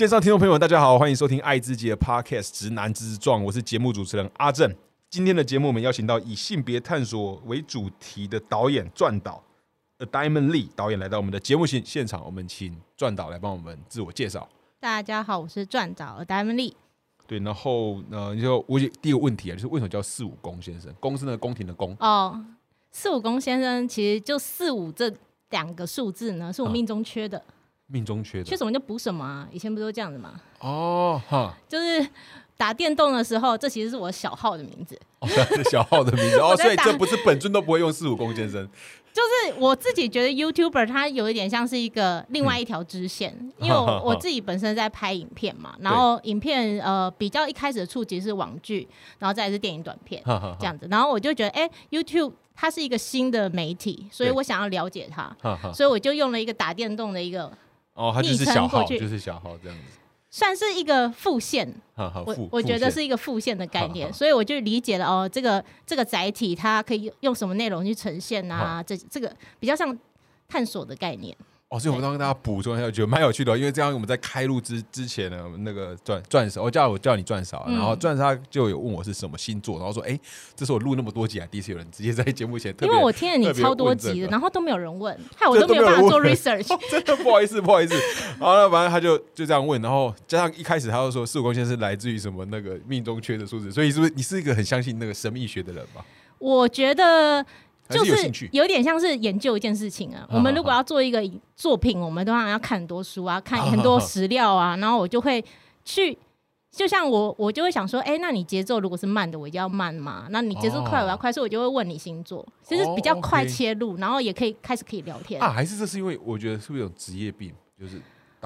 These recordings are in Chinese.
线上听众朋友们，大家好，欢迎收听爱自己的 Podcast《直男之壮》，我是节目主持人阿正。今天的节目，我们邀请到以性别探索为主题的导演转导 A Diamond Lee 导演来到我们的节目现现场，我们请转导来帮我们自我介绍。大家好，我是转导 A Diamond Lee。对，然后呃，就我第一个问题啊，就是为什么叫四五公先生？公是那个宫廷的宫哦，四五公先生其实就四五这两个数字呢，是我命中缺的。命中缺的，缺什么就补什么啊！以前不都这样子吗？哦，哈，就是打电动的时候，这其实是我小号的名字，哦小号的名字。哦，所以这不是本尊都不会用四五公先生。就是我自己觉得 YouTuber 它有一点像是一个另外一条支线，因为我 我自己本身在拍影片嘛，然后影片呃比较一开始的触及是网剧，然后再是电影短片这样子，然后我就觉得哎 YouTube 它是一个新的媒体，所以我想要了解它，所以我就用了一个打电动的一个。哦，他就是小号，就是小号这样子，算是一个副线。我我觉得是一个副线的概念，所以我就理解了哦，这个这个载体它可以用什么内容去呈现啊？这这个比较像探索的概念。哦，所以我们刚跟大家补充一下，觉得蛮有趣的，因为这样我们在开录之之前呢，那个钻钻石，我叫我叫你钻石，然后钻石他就有问我是什么星座，然后说，哎，这是我录那么多集啊，第一次有人直接在节目前，因为我听了你超多集的，然后都没有人问，害我都没有办法做 research，真的不好意思，不好意思。好了，反正他就就这样问，然后加上一开始他就说四五光线是来自于什么那个命中缺的数字，所以是不是你是一个很相信那个神秘学的人吧？我觉得。就是有点像是研究一件事情啊。我们如果要做一个作品，我们都要要看很多书啊，看很多史料啊。然后我就会去，就像我，我就会想说，哎，那你节奏如果是慢的，我就要慢嘛。那你节奏快，我要快，所以我就会问你星座，其实比较快切入，然后也可以开始可以聊天啊。还是这是因为我觉得是不是有职业病，就是。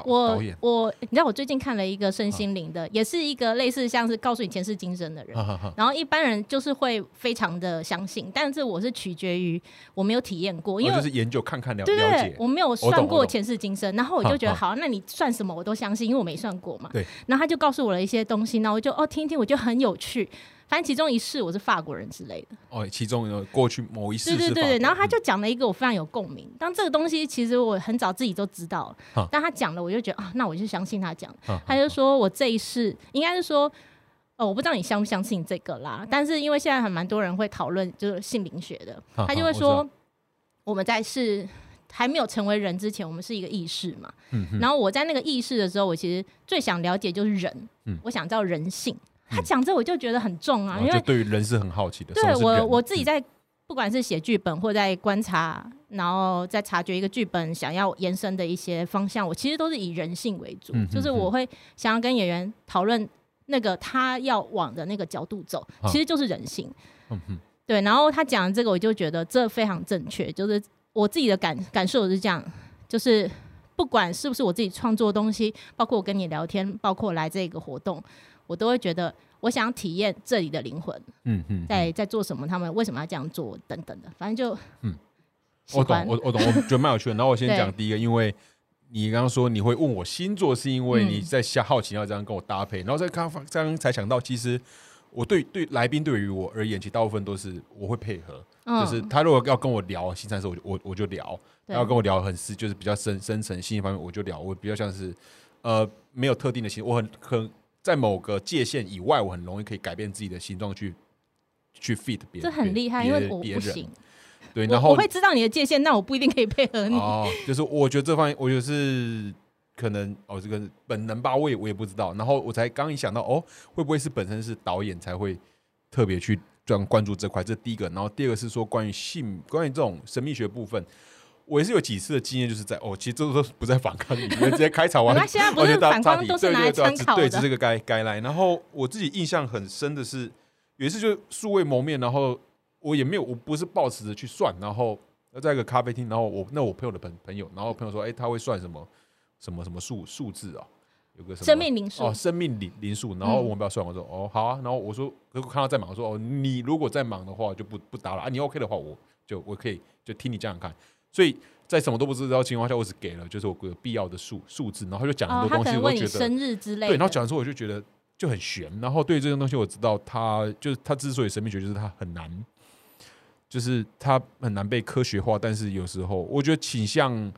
我我，你知道我最近看了一个身心灵的，也是一个类似像是告诉你前世今生的人，然后一般人就是会非常的相信，但是我是取决于我没有体验过，因为就是研究看看了对对，我没有算过前世今生，然后我就觉得好，那你算什么我都相信，因为我没算过嘛。对，然后他就告诉我了一些东西，那我就哦听听，我觉得很有趣。反正其中一世我是法国人之类的哦，其中有过去某一世对对对对，然后他就讲了一个我非常有共鸣。当这个东西其实我很早自己都知道，但他讲了我就觉得啊，那我就相信他讲。他就说我这一世应该是说，哦，我不知道你相不相信这个啦。但是因为现在还蛮多人会讨论就是性灵学的，他就会说我们在是还没有成为人之前，我们是一个意识嘛。嗯。然后我在那个意识的时候，我其实最想了解就是人，嗯，我想知道人性。他讲这我就觉得很重啊，因为对于人是很好奇的。对我我自己在不管是写剧本或在观察，然后在察觉一个剧本想要延伸的一些方向，我其实都是以人性为主，就是我会想要跟演员讨论那个他要往的那个角度走，其实就是人性。对，然后他讲这个，我就觉得这非常正确，就是我自己的感感受是这样，就是不管是不是我自己创作东西，包括我跟你聊天，包括来这个活动。我都会觉得，我想体验这里的灵魂，嗯嗯，在在做什么，他们为什么要这样做，等等的，反正就，嗯，我懂，我我懂，我觉得蛮有趣的。然后我先讲第一个，因为你刚刚说你会问我星座，是因为你在瞎好奇要这样跟我搭配，然后再刚刚刚才想到，其实我对对来宾对于我而言，其实大部分都是我会配合，就是他如果要跟我聊新三色，我就我我就聊；要跟我聊很深，就是比较深深层心理方面，我就聊。我比较像是呃没有特定的心，我很很。在某个界限以外，我很容易可以改变自己的形状去去 fit 别人，这很厉害，因为我不行。对，然后我会知道你的界限，那我不一定可以配合你。哦，就是我觉得这方面，我觉得是可能哦，这个本能吧，我也我也不知道。然后我才刚一想到，哦，会不会是本身是导演才会特别去专关注这块？这第一个。然后第二个是说关于性，关于这种神秘学部分。我也是有几次的经验，就是在哦，其实这都不在反抗里面，直接开场完，现在不是反抗都是拿来参考对，只是个该该来。然后我自己印象很深的是，有一次就素未谋面，然后我也没有，我不是抱持着去算，然后在一个咖啡厅，然后我那我朋友的朋朋友，然后朋友说，哎，他会算什么什么什么数数字啊？有个什么生命灵数哦，生命灵灵数。然后我们不要算，我说哦好啊。然后我说如果看到在忙，我说哦你如果在忙的话就不不打了啊。你 OK 的话，我就我可以就听你这样看。所以在什么都不知道情况下，我只给了就是我有必要的数数字，然后他就讲很多东西，我觉得生日之类，对，然后讲的时候我就觉得就很悬。然后对这些东西我知道，他就是他之所以神秘学，就是他很难，就是他很难被科学化。但是有时候我觉得倾向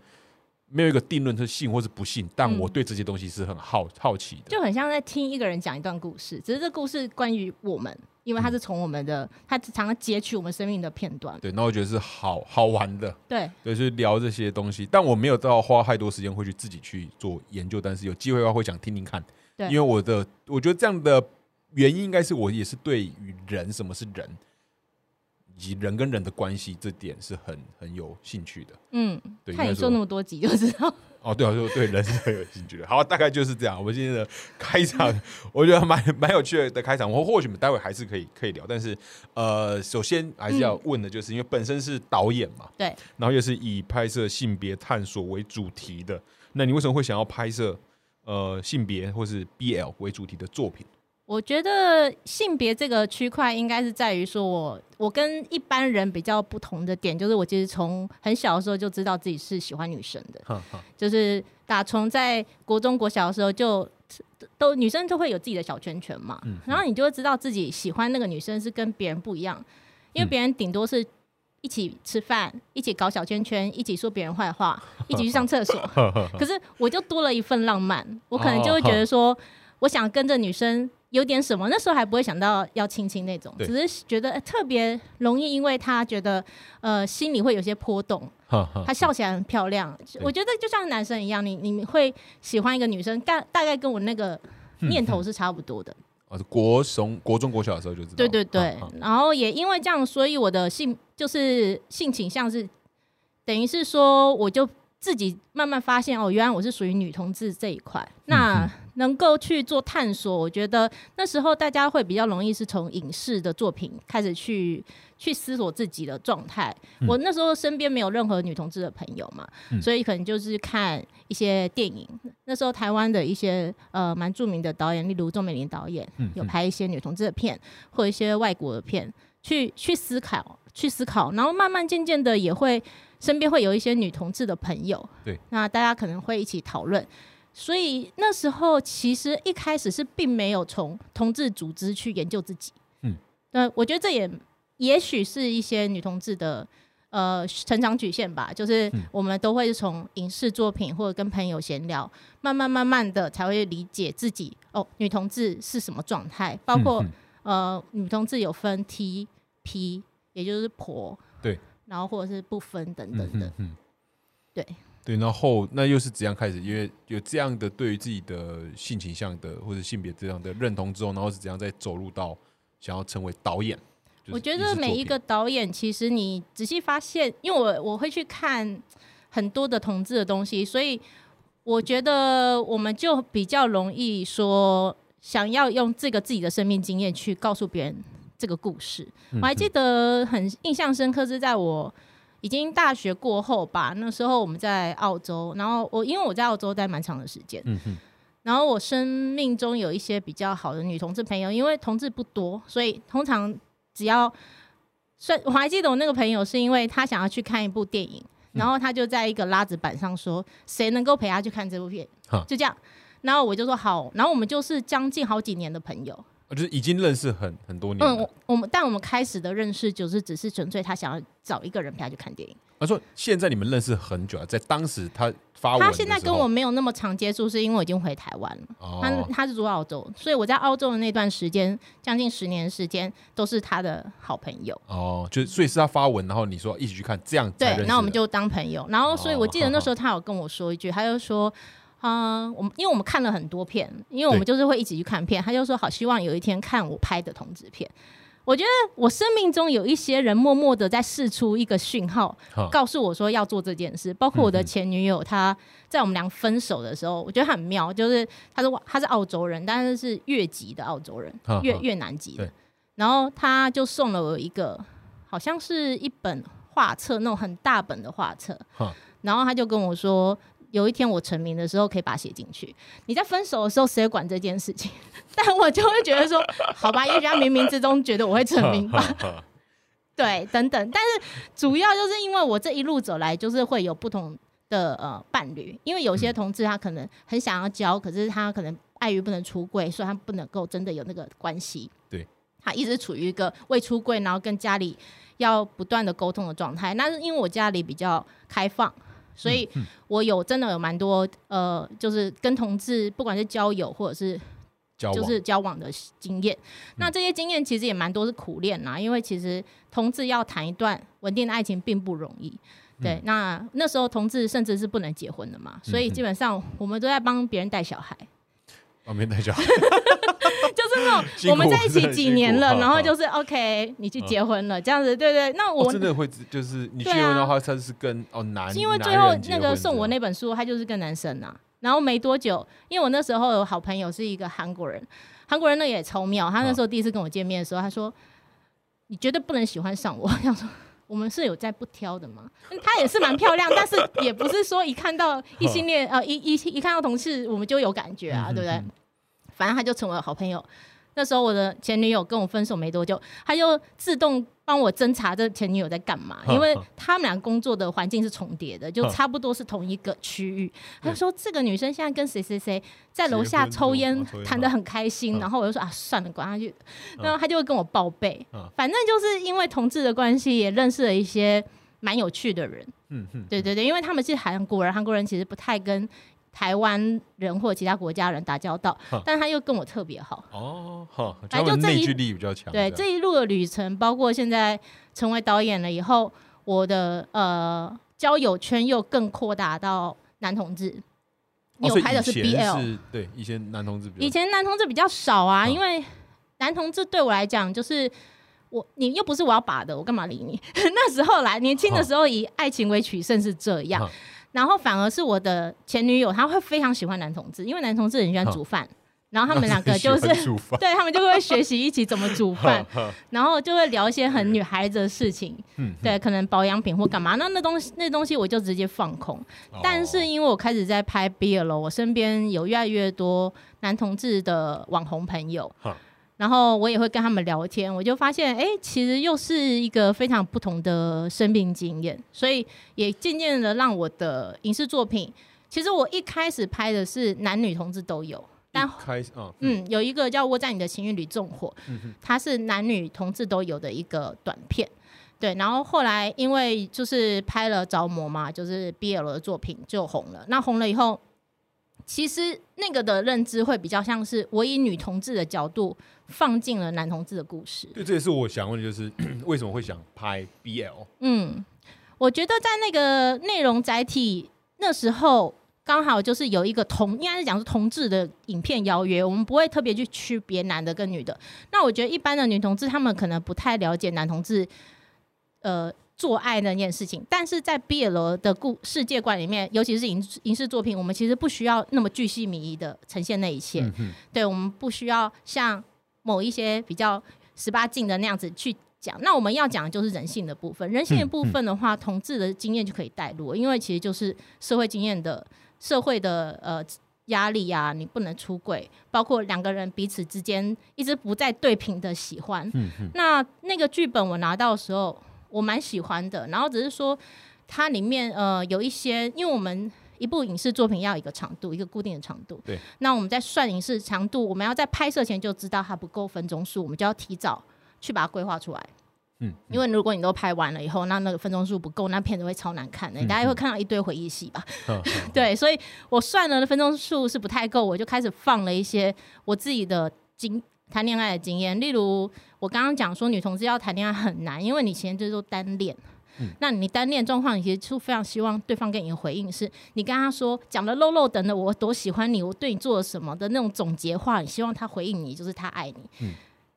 没有一个定论是信或是不信，但我对这些东西是很好好奇的，就很像在听一个人讲一段故事，只是这故事关于我们，因为他是从我们的，他常常截取我们生命的片段。对，那我觉得是好好玩的。对，对，就是聊这些东西，但我没有到花太多时间会去自己去做研究，但是有机会的话会想听听看。对，因为我的我觉得这样的原因应该是我也是对于人什么是人。以及人跟人的关系，这点是很很有兴趣的。嗯，对，看你说那么多集就知道。哦，对啊，就对人是很有兴趣的。好，大概就是这样。我们今天的 开场，我觉得蛮蛮有趣的开场。我或许我们待会还是可以可以聊，但是呃，首先还是要问的就是，因为本身是导演嘛，对，然后又是以拍摄性别探索为主题的，那你为什么会想要拍摄呃性别或是 BL 为主题的作品？我觉得性别这个区块应该是在于说，我我跟一般人比较不同的点，就是我其实从很小的时候就知道自己是喜欢女生的，就是打从在国中国小的时候就都女生都会有自己的小圈圈嘛，然后你就会知道自己喜欢那个女生是跟别人不一样，因为别人顶多是一起吃饭，一起搞小圈圈，一起说别人坏话，一起去上厕所，可是我就多了一份浪漫，我可能就会觉得说，我想跟着女生。有点什么，那时候还不会想到要亲亲那种，只是觉得特别容易，因为他觉得呃心里会有些波动，他笑起来很漂亮。我觉得就像男生一样，你你会喜欢一个女生，大大概跟我那个念头是差不多的。哦，国中国中国小的时候就知道。对对对，然后也因为这样，所以我的性就是性倾向是等于是说，我就自己慢慢发现哦，原来我是属于女同志这一块。那能够去做探索，我觉得那时候大家会比较容易是从影视的作品开始去去思索自己的状态。我那时候身边没有任何女同志的朋友嘛，所以可能就是看一些电影。那时候台湾的一些呃蛮著名的导演，例如钟美玲导演，有拍一些女同志的片，或一些外国的片，去去思考，去思考，然后慢慢渐渐的也会身边会有一些女同志的朋友，对，那大家可能会一起讨论。所以那时候其实一开始是并没有从同志组织去研究自己，嗯，那我觉得这也也许是一些女同志的呃成长曲线吧，就是我们都会从影视作品或者跟朋友闲聊，慢慢慢慢的才会理解自己哦，女同志是什么状态，包括呃女同志有分 T P，也就是婆，对，然后或者是不分等等的，嗯，对。对，然后那又是怎样开始？因为有这样的对于自己的性倾向的或者性别这样的认同之后，然后是怎样再走入到想要成为导演？我觉得每一个导演，其实你仔细发现，因为我我会去看很多的同志的东西，所以我觉得我们就比较容易说，想要用这个自己的生命经验去告诉别人这个故事。我还记得很印象深刻是在我。已经大学过后吧，那时候我们在澳洲，然后我因为我在澳洲待蛮长的时间，嗯哼，然后我生命中有一些比较好的女同志朋友，因为同志不多，所以通常只要，算我还记得我那个朋友是因为他想要去看一部电影，然后他就在一个拉子板上说谁能够陪他去看这部片，就这样，然后我就说好，然后我们就是将近好几年的朋友。就是已经认识很很多年。嗯，我我们但我们开始的认识就是只是纯粹他想要找一个人陪他去看电影。他说现在你们认识很久了，在当时他发他现在跟我没有那么长接触，是因为我已经回台湾了。他他是住澳洲，所以我在澳洲的那段时间，将近十年时间都是他的好朋友。哦，就所以是他发文，然后你说一起去看，这样对，那我们就当朋友。然后所以我记得那时候他有跟我说一句，他就说。啊，我们因为我们看了很多片，因为我们就是会一起去看片。他就说好希望有一天看我拍的同志片。我觉得我生命中有一些人默默的在试出一个讯号，告诉我说要做这件事。包括我的前女友，她在我们俩分手的时候，我觉得很妙，就是她是她是澳洲人，但是是越籍的澳洲人，越越南籍的。然后他就送了我一个，好像是一本画册，那种很大本的画册。然后他就跟我说。有一天我成名的时候，可以把它写进去。你在分手的时候，谁管这件事情？但我就会觉得说，好吧，因为他冥冥之中觉得我会成名吧。对，等等。但是主要就是因为我这一路走来，就是会有不同的呃伴侣。因为有些同志他可能很想要交，可是他可能碍于不能出柜，所以他不能够真的有那个关系。对，他一直处于一个未出柜，然后跟家里要不断的沟通的状态。那是因为我家里比较开放。所以我有真的有蛮多呃，就是跟同志不管是交友或者是就是交往的经验。那这些经验其实也蛮多是苦练呐，因为其实同志要谈一段稳定的爱情并不容易。对，那那时候同志甚至是不能结婚的嘛，所以基本上我们都在帮别人带小孩。帮别人带小孩，就是那种 我们在一起几年了，然后就是 OK，你去结婚了这样子，对对。那我真的会就是你结婚的话，他是跟哦男，因为最后那个送我那本书，他就是跟男生啊。然后没多久，因为我那时候有好朋友是一个韩国人，韩国人那也超妙。他那时候第一次跟我见面的时候，他说：“你绝对不能喜欢上我。”想说。我们是有在不挑的嘛？她也是蛮漂亮，但是也不是说一看到异性恋呃一一一看到同事我们就有感觉啊，对不对？反正他就成为了好朋友。那时候我的前女友跟我分手没多久，他就自动帮我侦查这前女友在干嘛，因为他们俩工作的环境是重叠的，就差不多是同一个区域。他说这个女生现在跟谁谁谁在楼下抽烟，谈得很开心。然后我就说啊，算了，管他去。然后他就会跟我报备，反正就是因为同志的关系，也认识了一些蛮有趣的人。嗯嗯，对对对，因为他们是韩国人，韩国人其实不太跟。台湾人或其他国家人打交道，但他又跟我特别好哦，好，反正就内聚力比较强。对这一路的旅程，包括现在成为导演了以后，我的呃交友圈又更扩大到男同志。有拍的是 BL，对，以前男同志，以前男同志比较少啊，因为男同志对我来讲就是我，你又不是我要把的，我干嘛理你？那时候来年轻的时候以爱情为取胜是这样。然后反而是我的前女友，她会非常喜欢男同志，因为男同志很喜欢煮饭，然后他们两个就是 对他们就会学习一起怎么煮饭，然后就会聊一些很女孩子的事情，对，可能保养品或干嘛，那那东西那东西我就直接放空。但是因为我开始在拍 BL 了，我身边有越来越多男同志的网红朋友。然后我也会跟他们聊天，我就发现，哎，其实又是一个非常不同的生命经验，所以也渐渐的让我的影视作品，其实我一开始拍的是男女同志都有，但开始嗯，有一个叫《窝在你的情欲里纵火》，它是男女同志都有的一个短片，对，然后后来因为就是拍了着魔嘛，就是 BL 的作品就红了，那红了以后。其实那个的认知会比较像是我以女同志的角度放进了男同志的故事。对，这也是我想问的，就是 为什么会想拍 BL？嗯，我觉得在那个内容载体那时候刚好就是有一个同，应该是讲是同志的影片邀约，我们不会特别去区别男的跟女的。那我觉得一般的女同志他们可能不太了解男同志，呃。做爱那件事情，但是在 BL 的故世界观里面，尤其是影影视作品，我们其实不需要那么巨细靡遗的呈现那一切。对，我们不需要像某一些比较十八禁的那样子去讲。那我们要讲的就是人性的部分。人性的部分的话，同志的经验就可以带入，因为其实就是社会经验的社会的呃压力啊，你不能出轨，包括两个人彼此之间一直不再对平的喜欢。那那个剧本我拿到的时候。我蛮喜欢的，然后只是说它里面呃有一些，因为我们一部影视作品要一个长度，一个固定的长度。对。那我们在算影视长度，我们要在拍摄前就知道它不够分钟数，我们就要提早去把它规划出来。嗯。因为如果你都拍完了以后，那那个分钟数不够，那片子会超难看的，大家会看到一堆回忆戏吧。对，所以我算了的分钟数是不太够，我就开始放了一些我自己的经谈恋爱的经验，例如。我刚刚讲说，女同志要谈恋爱很难，因为你前阵都单恋。嗯，那你单恋状况，你其实就非常希望对方给你的回应是，你跟他说讲的漏漏等的，我多喜欢你，我对你做了什么的那种总结话，你希望他回应你，就是他爱你。嗯，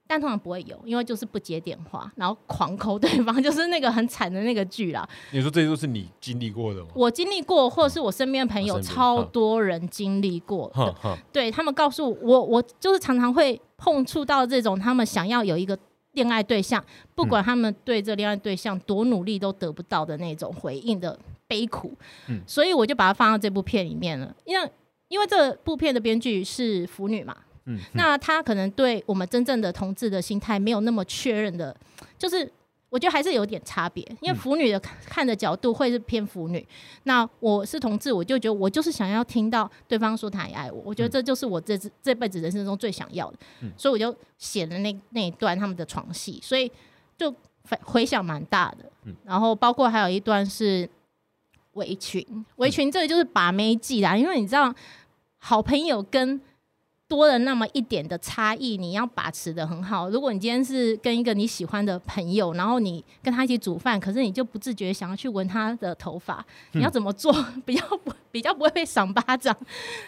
但通常不会有，因为就是不接电话，然后狂抠对方，就是那个很惨的那个剧啦。你说这些都是你经历过的吗？我经历过，或者是我身边的朋友，超多人经历过的。对他们告诉我，我就是常常会。碰触到这种他们想要有一个恋爱对象，不管他们对这恋爱对象多努力都得不到的那种回应的悲苦，嗯，所以我就把它放到这部片里面了。因为因为这部片的编剧是腐女嘛，嗯，那他可能对我们真正的同志的心态没有那么确认的，就是。我觉得还是有点差别，因为腐女的看的角度会是偏腐女。那我是同志，我就觉得我就是想要听到对方说他也爱我，我觉得这就是我这这辈子人生中最想要的。所以我就写了那那一段他们的床戏，所以就回回想蛮大的。然后包括还有一段是。围裙，围裙这个就是把妹技啦，因为你知道，好朋友跟多了那么一点的差异，你要把持的很好。如果你今天是跟一个你喜欢的朋友，然后你跟他一起煮饭，可是你就不自觉想要去闻他的头发，你要怎么做比较不比较不会被赏巴掌？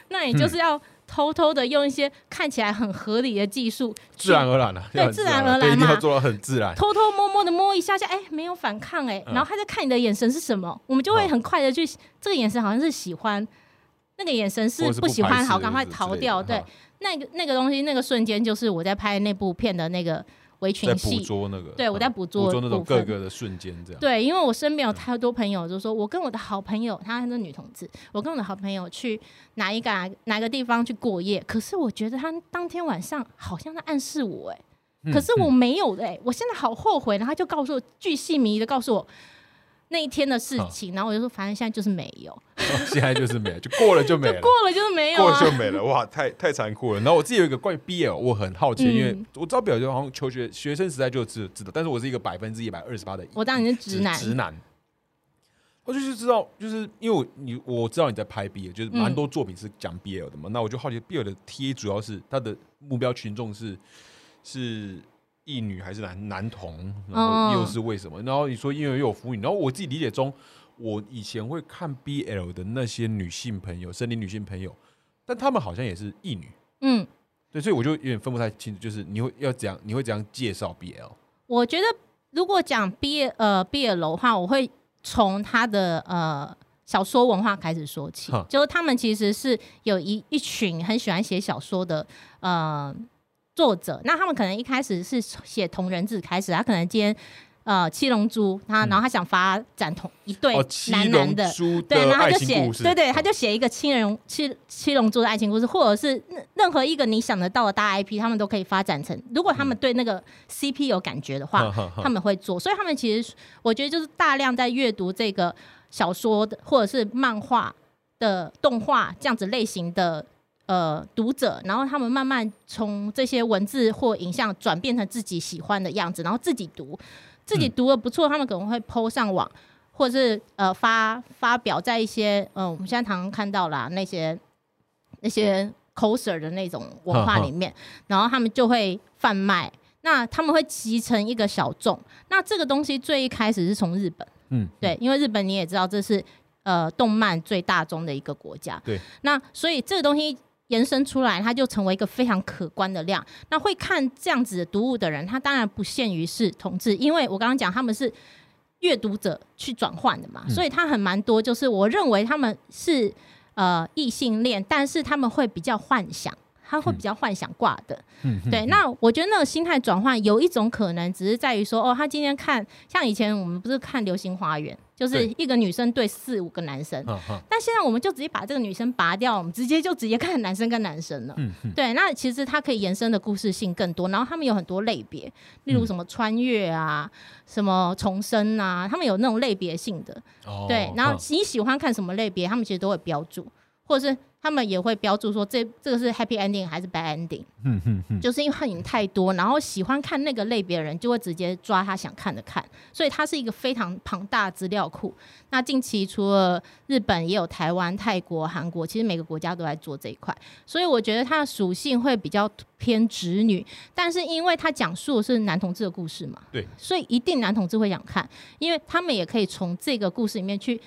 那你就是要。偷偷的用一些看起来很合理的技术，自然而然的，对，自然而然嘛，要做到很自然。偷偷摸摸的摸一下下，哎，没有反抗，哎，然后他在看你的眼神是什么，我们就会很快的去，这个眼神好像是喜欢，那个眼神是不喜欢，好，赶快逃掉。对，那个那个东西，那个瞬间就是我在拍那部片的那个。围裙戏，捕捉那个，对我在捕捉捕捉那种各个的瞬间，这样。对，因为我身边有太多朋友，就说我跟我的好朋友，她是女同志，我跟我的好朋友去哪一个哪个地方去过夜，可是我觉得她当天晚上好像在暗示我，哎，可是我没有哎，我现在好后悔，然后他就告诉我，巨细迷的告诉我。那一天的事情，然后我就说，反正现在就是没有，现在就是没有，就过了就没了，过了就是没有，过了就没了，哇，太太残酷了。然后我自己有一个关于 BL，我很好奇，因为我知道表就好像求学学生时代就知知道，但是我是一个百分之一百二十八的，我当你是直男，直男，我就是知道，就是因为我你我知道你在拍 BL，就是蛮多作品是讲 BL 的嘛，那我就好奇 BL 的 TA 主要是他的目标群众是是。异女还是男男童，然后又是为什么？然后你说因为又有腐女，然后我自己理解中，我以前会看 BL 的那些女性朋友，生理女性朋友，但他们好像也是异女，嗯，对，所以我就有点分不太清楚，就是你会要怎样，你会怎样介绍 BL？我觉得如果讲 BL 呃 BL 的话，我会从他的呃小说文化开始说起，就是他们其实是有一一群很喜欢写小说的呃。作者，那他们可能一开始是写同人志开始，他可能今天呃七龙珠，他然后他想发展同一对男男的，对，然后他就写，对对，他就写一个七人七七龙珠的爱情故事，或者是任何一个你想得到的大 IP，他们都可以发展成，如果他们对那个 CP 有感觉的话，他们会做。所以他们其实我觉得就是大量在阅读这个小说的，或者是漫画的动画这样子类型的。呃，读者，然后他们慢慢从这些文字或影像转变成自己喜欢的样子，然后自己读，自己读的不错，他们可能会 PO 上网，或者是呃发发表在一些呃我们现在常常看到啦那些那些 coser 的那种文化里面，然后他们就会贩卖，那他们会集成一个小众，那这个东西最一开始是从日本，嗯，对，因为日本你也知道这是呃动漫最大宗的一个国家，对，那所以这个东西。延伸出来，它就成为一个非常可观的量。那会看这样子的读物的人，他当然不限于是同志，因为我刚刚讲他们是阅读者去转换的嘛，所以他很蛮多。就是我认为他们是呃异性恋，但是他们会比较幻想。他会比较幻想挂的，对。那我觉得那个心态转换有一种可能，只是在于说，哦，他今天看像以前我们不是看《流星花园》，就是一个女生对四五个男生，但现在我们就直接把这个女生拔掉，我们直接就直接看男生跟男生了。对，那其实它可以延伸的故事性更多，然后他们有很多类别，例如什么穿越啊，什么重生啊，他们有那种类别性的。对，然后你喜欢看什么类别，他们其实都会标注，或者是。他们也会标注说这这个是 happy ending 还是 bad ending，嗯嗯嗯，就是因为影太多，然后喜欢看那个类别的人就会直接抓他想看的看，所以它是一个非常庞大资料库。那近期除了日本，也有台湾、泰国、韩国，其实每个国家都在做这一块，所以我觉得它的属性会比较偏直女，但是因为它讲述的是男同志的故事嘛，对，所以一定男同志会想看，因为他们也可以从这个故事里面去。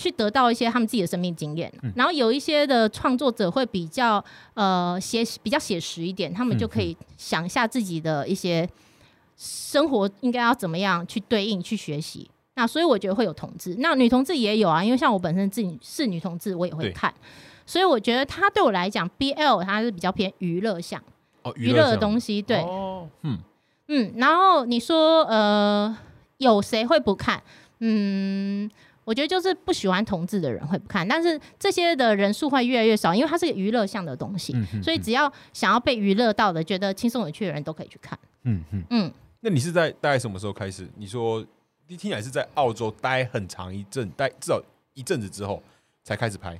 去得到一些他们自己的生命经验，然后有一些的创作者会比较呃写比较写实一点，他们就可以想一下自己的一些生活应该要怎么样去对应去学习。那所以我觉得会有同志，那女同志也有啊，因为像我本身自己是女同志，我也会看，所以我觉得它对我来讲，BL 它是比较偏娱乐向哦，娱乐的东西，对，嗯。嗯，然后你说呃有谁会不看？嗯。我觉得就是不喜欢同志的人会不看，但是这些的人数会越来越少，因为它是个娱乐向的东西，所以只要想要被娱乐到的、觉得轻松有趣的人都可以去看。嗯嗯嗯。那你是在大概什么时候开始？你说听起来是在澳洲待很长一阵，待至少一阵子之后才开始拍。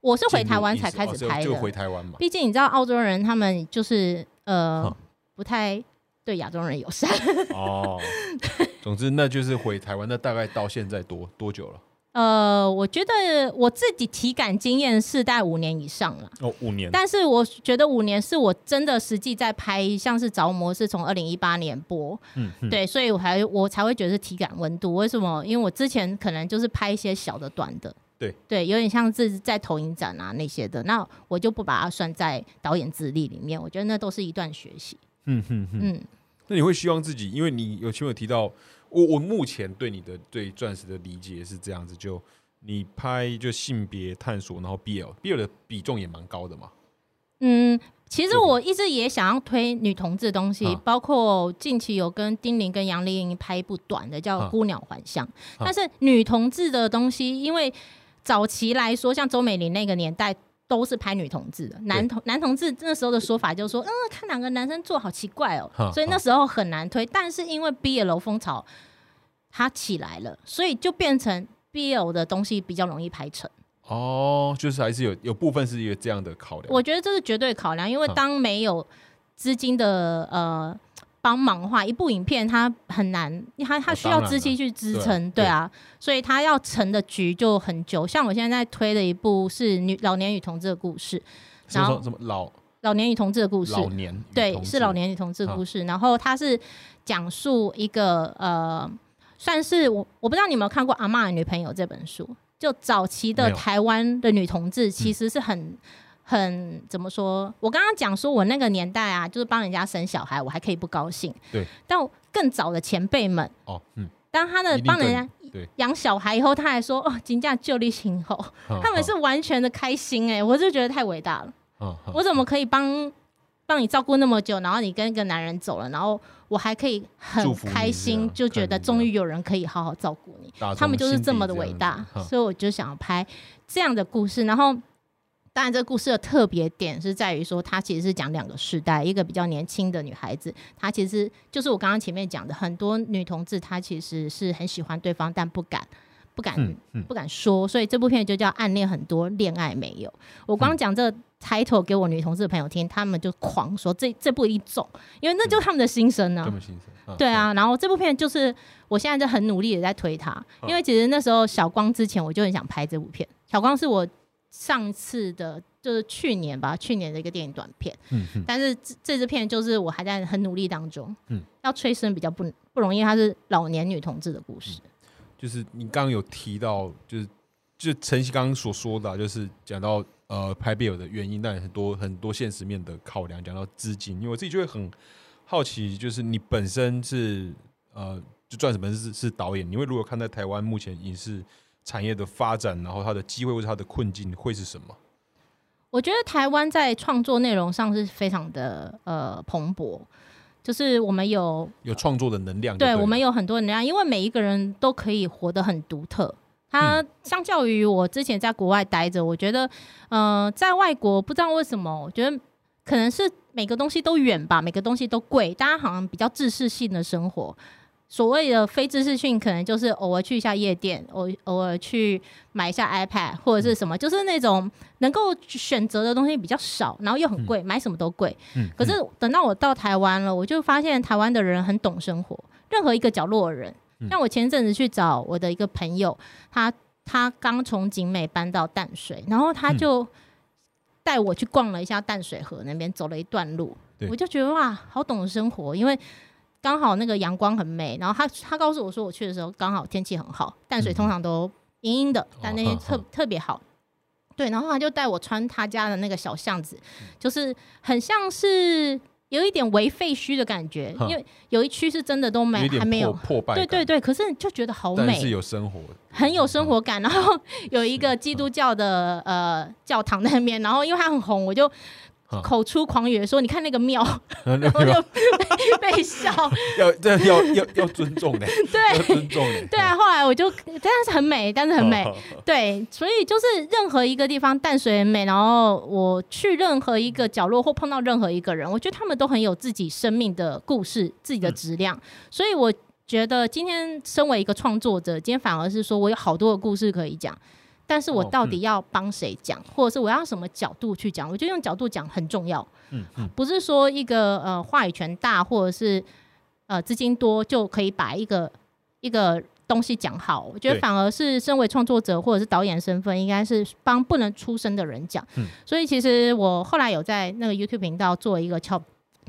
我是回台湾才开始拍的，就回台湾嘛。毕竟你知道澳洲人他们就是呃不太对亚洲人友善。哦。总之，那就是回台湾。那大概到现在多多久了？呃，我觉得我自己体感经验是在五年以上了。哦，五年。但是我觉得五年是我真的实际在拍，像是着魔是从二零一八年播，嗯，对，所以我还我才会觉得是体感温度。为什么？因为我之前可能就是拍一些小的短的，对对，有点像是在投影展啊那些的，那我就不把它算在导演资历里面。我觉得那都是一段学习。嗯哼哼。嗯，那你会希望自己，因为你有前面有提到。我我目前对你的对钻石的理解是这样子，就你拍就性别探索，然后 BL，BL 的比重也蛮高的嘛。嗯，其实我一直也想要推女同志的东西，包括近期有跟丁玲跟杨丽颖拍一部短的叫《孤鸟还乡》，但是女同志的东西，因为早期来说，像周美玲那个年代。都是拍女同志的，男同男同志那时候的说法就是说，嗯，看两个男生做好奇怪哦，所以那时候很难推。但是因为 BL 风潮它起来了，所以就变成 BL 的东西比较容易拍成。哦，就是还是有有部分是一个这样的考量。我觉得这是绝对考量，因为当没有资金的呃。帮忙的话，一部影片它很难，它它需要资金去支撑，对啊，所以它要成的局就很久。像我现在在推的一部是女老年女同志的故事，然后什么老老年女同志的故事，老年对是老年女同志的故事，然后它是讲述一个呃，算是我我不知道你有没有看过《阿妈的女朋友》这本书，就早期的台湾的女同志其实是很。很怎么说？我刚刚讲说，我那个年代啊，就是帮人家生小孩，我还可以不高兴。对。但更早的前辈们，哦，嗯，当他的帮人家养小孩以后，他还说哦，金价就力行后，他们是完全的开心哎，我就觉得太伟大了。我怎么可以帮帮你照顾那么久，然后你跟一个男人走了，然后我还可以很开心，就觉得终于有人可以好好照顾你。他们就是这么的伟大，所以我就想要拍这样的故事，然后。当然，这个故事的特别点是在于说，它其实是讲两个时代，一个比较年轻的女孩子，她其实就是我刚刚前面讲的，很多女同志她其实是很喜欢对方，但不敢、不敢、不敢说，所以这部片就叫《暗恋很多，恋爱没有》。我光讲这 title 给我女同志的朋友听，他们就狂说这这部一中，因为那就是他们的心声呢。对啊，然后这部片就是我现在就很努力的在推它，因为其实那时候小光之前我就很想拍这部片，小光是我。上次的，就是去年吧，去年的一个电影短片。嗯嗯但是这这支片就是我还在很努力当中。嗯。要催生比较不不容易，它是老年女同志的故事。就是你刚刚有提到，就是就晨曦刚刚所说的，就是讲到呃拍 BL 的原因，但很多很多现实面的考量，讲到资金，因为我自己就会很好奇，就是你本身是呃就赚什么是是导演，你会如何看待台湾目前影视？产业的发展，然后它的机会或者它的困境会是什么？我觉得台湾在创作内容上是非常的呃蓬勃，就是我们有有创作的能量，对我们有很多能量，因为每一个人都可以活得很独特。他相较于我之前在国外待着，我觉得呃在外国不知道为什么，我觉得可能是每个东西都远吧，每个东西都贵，大家好像比较自视性的生活。所谓的非知识性，可能就是偶尔去一下夜店，偶偶尔去买一下 iPad 或者是什么，就是那种能够选择的东西比较少，然后又很贵，买什么都贵。嗯。可是等到我到台湾了，我就发现台湾的人很懂生活，任何一个角落的人。像我前阵子去找我的一个朋友，他他刚从景美搬到淡水，然后他就带我去逛了一下淡水河那边，走了一段路，我就觉得哇，好懂生活，因为。刚好那个阳光很美，然后他他告诉我说，我去的时候刚好天气很好，淡水通常都阴阴的，但那天特特别好。对，然后他就带我穿他家的那个小巷子，就是很像是有一点为废墟的感觉，因为有一区是真的都没还没有破败，对对对，可是就觉得好美，是有生活，很有生活感。然后有一个基督教的呃教堂那边，然后因为它很红，我就。口出狂言说：“你看那个庙，然后就被 笑。要这要要要尊重的，对，尊重的，对啊。后来我就，但是很美，但是很美，对。所以就是任何一个地方淡水很美，然后我去任何一个角落或碰到任何一个人，我觉得他们都很有自己生命的故事，自己的质量。所以我觉得今天身为一个创作者，今天反而是说我有好多的故事可以讲。”但是我到底要帮谁讲，或者是我要什么角度去讲？我觉得用角度讲很重要。嗯嗯，不是说一个呃话语权大或者是呃资金多就可以把一个一个东西讲好，我觉得反而是身为创作者或者是导演身份，应该是帮不能出声的人讲。所以其实我后来有在那个 YouTube 频道做一个敲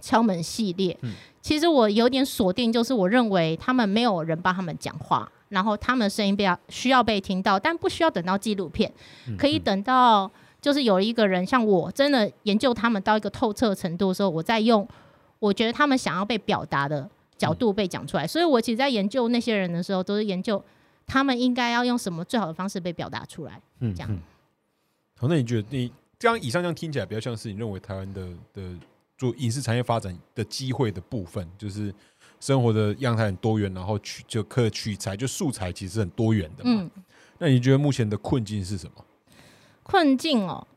敲门系列。其实我有点锁定，就是我认为他们没有人帮他们讲话，然后他们的声音被需要被听到，但不需要等到纪录片，可以等到就是有一个人像我真的研究他们到一个透彻程度的时候，我再用我觉得他们想要被表达的。角度被讲出来，所以我其实，在研究那些人的时候，都是研究他们应该要用什么最好的方式被表达出来。嗯，这样。好，那你觉得你这样以上这样听起来，比较像是你认为台湾的的做影视产业发展的机会的部分，就是生活的样态很多元，然后取就可取材就素材其实很多元的嘛。那你觉得目前的困境是什么？困境哦，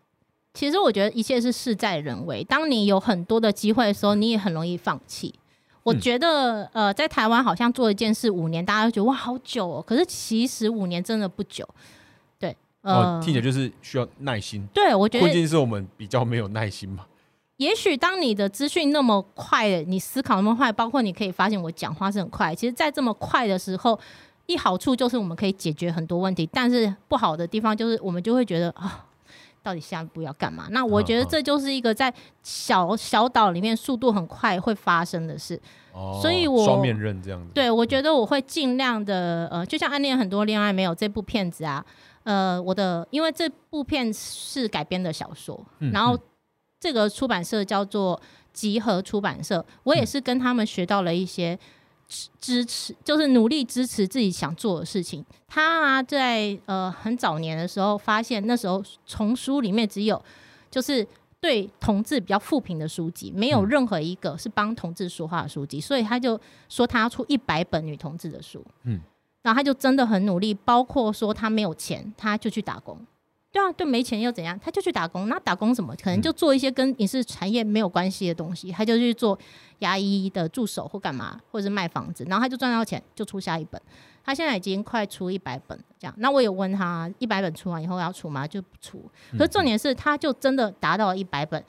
其实我觉得一切是事在人为。当你有很多的机会的时候，你也很容易放弃。我觉得，呃，在台湾好像做一件事五年，大家都觉得哇好久哦。可是其实五年真的不久，对，呃，听起来就是需要耐心。对，我觉得困境是我们比较没有耐心嘛。也许当你的资讯那么快，你思考那么快，包括你可以发现我讲话是很快。其实，在这么快的时候，一好处就是我们可以解决很多问题，但是不好的地方就是我们就会觉得啊。到底下一步要干嘛？那我觉得这就是一个在小小岛里面速度很快会发生的事。哦，所以我双面刃这样子。对，我觉得我会尽量的，呃，就像《暗恋很多恋爱没有》这部片子啊，呃，我的因为这部片是改编的小说，然后这个出版社叫做集合出版社，我也是跟他们学到了一些。支持就是努力支持自己想做的事情。他啊，在呃很早年的时候，发现那时候丛书里面只有就是对同志比较负评的书籍，没有任何一个是帮同志说话的书籍，所以他就说他要出一百本女同志的书。嗯，然后他就真的很努力，包括说他没有钱，他就去打工。对啊，对，没钱又怎样？他就去打工。那打工什么？可能就做一些跟影视产业没有关系的东西。他就去做牙医的助手或干嘛，或者是卖房子。然后他就赚到钱，就出下一本。他现在已经快出一百本这样。那我有问他，一百本出完以后要出吗？就不出。可是重点是，他就真的达到了一百本。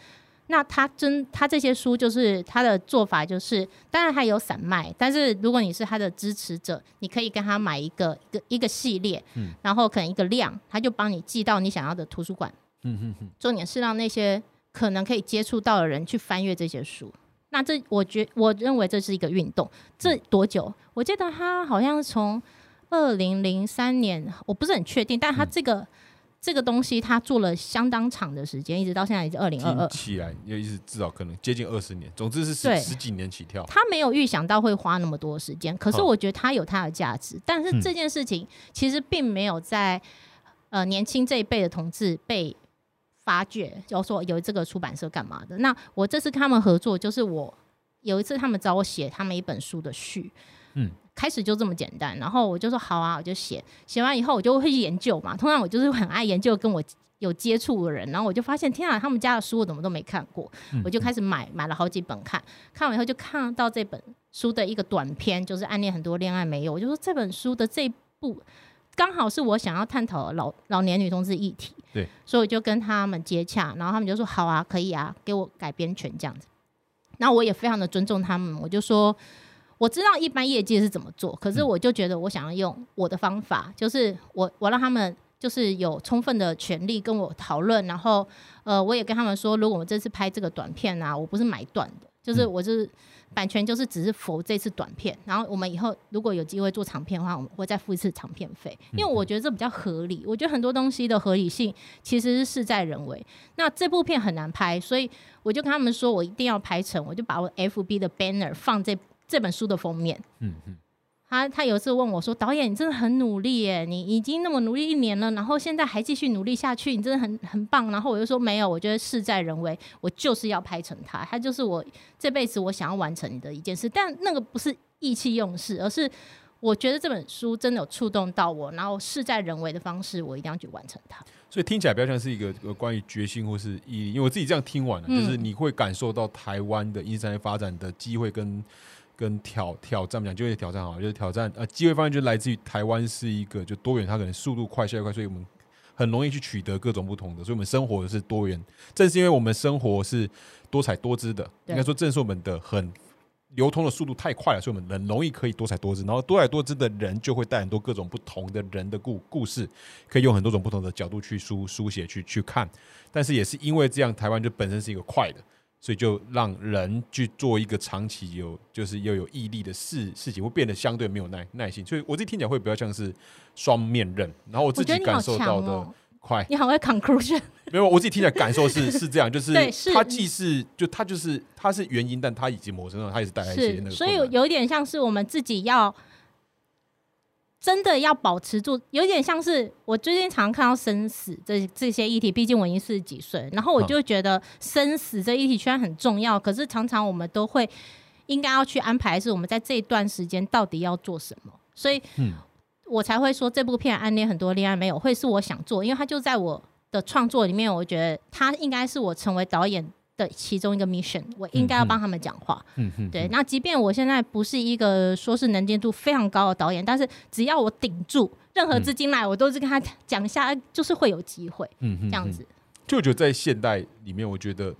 那他真他这些书就是他的做法，就是当然他有散卖，但是如果你是他的支持者，你可以跟他买一个一个一个系列，嗯，然后可能一个量，他就帮你寄到你想要的图书馆，嗯哼哼。重点是让那些可能可以接触到的人去翻阅这些书。那这我觉我认为这是一个运动。这多久？我记得他好像从二零零三年，我不是很确定，但他这个。这个东西他做了相当长的时间，一直到现在已经二零二二起来，也一直至少可能接近二十年。总之是十十几年起跳。他没有预想到会花那么多时间，可是我觉得他有他的价值。但是这件事情其实并没有在呃年轻这一辈的同志被发掘，就说有这个出版社干嘛的。那我这次跟他们合作，就是我有一次他们找我写他们一本书的序，嗯。开始就这么简单，然后我就说好啊，我就写。写完以后，我就会去研究嘛。通常我就是很爱研究跟我有接触的人，然后我就发现，天啊，他们家的书我怎么都没看过，我就开始买，买了好几本看。看完以后，就看到这本书的一个短篇，就是暗恋很多恋爱没有。我就说这本书的这部刚好是我想要探讨的老老年女同志议题，对，所以我就跟他们接洽，然后他们就说好啊，可以啊，给我改编权这样子。那我也非常的尊重他们，我就说。我知道一般业界是怎么做，可是我就觉得我想要用我的方法，就是我我让他们就是有充分的权利跟我讨论，然后呃，我也跟他们说，如果我这次拍这个短片啊，我不是买断的，就是我是版权就是只是否这次短片，然后我们以后如果有机会做长片的话，我们会再付一次长片费，因为我觉得这比较合理。我觉得很多东西的合理性其实是事在人为。那这部片很难拍，所以我就跟他们说我一定要拍成，我就把我 FB 的 banner 放这。这本书的封面，嗯嗯，他他有一次问我说：“导演，你真的很努力耶，你已经那么努力一年了，然后现在还继续努力下去，你真的很很棒。”然后我就说：“没有，我觉得事在人为，我就是要拍成它，它就是我这辈子我想要完成的一件事。但那个不是意气用事，而是我觉得这本书真的有触动到我，然后事在人为的方式，我一定要去完成它。所以听起来比较像是一个关于决心或是毅力，因为我自己这样听完了，就是你会感受到台湾的医生发展的机会跟。跟挑挑战讲，就业挑战好，就是挑战呃，机会方面就来自于台湾是一个就多元，它可能速度快，效率快，所以我们很容易去取得各种不同的，所以我们生活的是多元。正是因为我们生活是多彩多姿的，应该说正是我们的很流通的速度太快了，所以我们人容易可以多彩多姿，然后多彩多姿的人就会带很多各种不同的人的故故事，可以用很多种不同的角度去书书写去去看。但是也是因为这样，台湾就本身是一个快的，所以就让人去做一个长期有就是又有毅力的事事情，会变得相对没有耐耐心。所以我自己听起来会比较像是双面刃，然后我自己感受到的。快，你好会 conclusion，没有，我自己听起来感受是是这样，就是它既是就它就是它是原因，但它已经某种程度它也是带来一些那个，所以有点像是我们自己要真的要保持住，有点像是我最近常看到生死这这些议题，毕竟我已经四十几岁，然后我就觉得生死这议题虽然很重要，可是常常我们都会应该要去安排是我们在这一段时间到底要做什么，所以嗯。我才会说这部片暗恋很多恋爱没有会是我想做，因为它就在我的创作里面，我觉得它应该是我成为导演的其中一个 mission，我应该要帮他们讲话。嗯嗯，对。那即便我现在不是一个说是能见度非常高的导演，但是只要我顶住任何资金来，我都是跟他讲一下，就是会有机会。嗯嗯，这样子。就觉得在现代里面，我觉得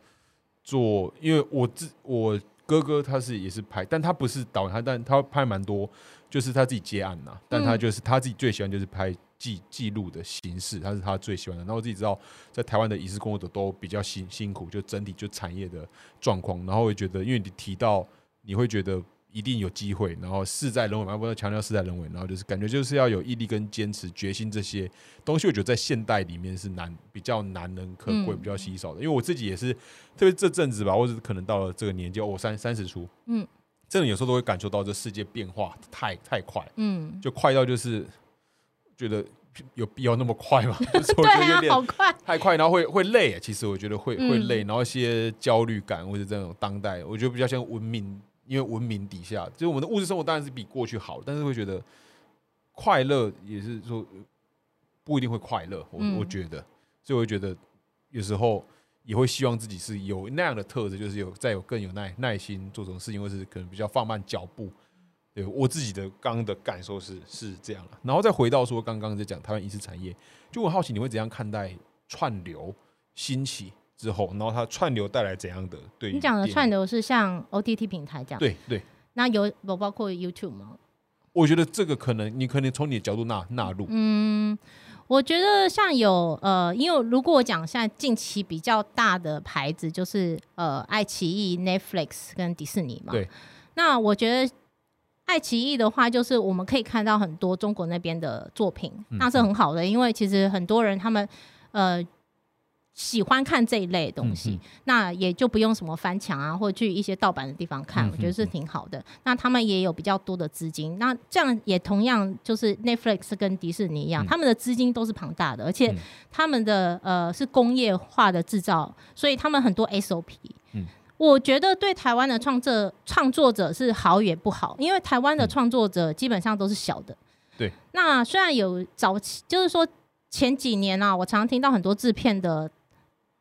做，因为我自我哥哥他是也是拍，但他不是导演，他但他拍蛮多。就是他自己接案呐，但他就是他自己最喜欢就是拍记记录的形式，他是他最喜欢的。然后我自己知道，在台湾的影视工作者都比较辛辛苦，就整体就产业的状况。然后会觉得，因为你提到，你会觉得一定有机会。然后事在人为嘛，不要强调事在人为。然后就是感觉就是要有毅力跟坚持、决心这些东西。我觉得在现代里面是难，比较难能可贵，比较稀少的。因为我自己也是，特别这阵子吧，或者可能到了这个年纪，我三三十出，嗯。真的有时候都会感受到这世界变化太太快，嗯，就快到就是觉得有必要那么快吗？对啊，好快，太快，然后会会累。其实我觉得会会累，然后一些焦虑感或者这种当代，我觉得比较像文明，因为文明底下，就是我们的物质生活当然是比过去好，但是会觉得快乐也是说不一定会快乐。我我觉得，所以我觉得有时候。也会希望自己是有那样的特质，就是有再有更有耐耐心做这种事情，或是可能比较放慢脚步。对我自己的刚刚的感受是是这样了。然后再回到说刚刚在讲台湾影视产业，就我好奇你会怎样看待串流兴起之后，然后它串流带来怎样的？对你讲的串流是像 OTT 平台这样？对对。那有有包括 YouTube 吗？我觉得这个可能你可能从你的角度纳纳入。嗯。我觉得像有呃，因为如果我讲现在近期比较大的牌子，就是呃，爱奇艺、Netflix 跟迪士尼嘛。对。那我觉得爱奇艺的话，就是我们可以看到很多中国那边的作品，那是很好的，因为其实很多人他们呃。喜欢看这一类东西，那也就不用什么翻墙啊，或者去一些盗版的地方看，我觉得是挺好的。那他们也有比较多的资金，那这样也同样就是 Netflix 跟迪士尼一样，他们的资金都是庞大的，而且他们的呃是工业化的制造，所以他们很多 SOP。嗯，我觉得对台湾的创作创作者是好也不好，因为台湾的创作者基本上都是小的。对。那虽然有早期，就是说前几年啊，我常听到很多制片的。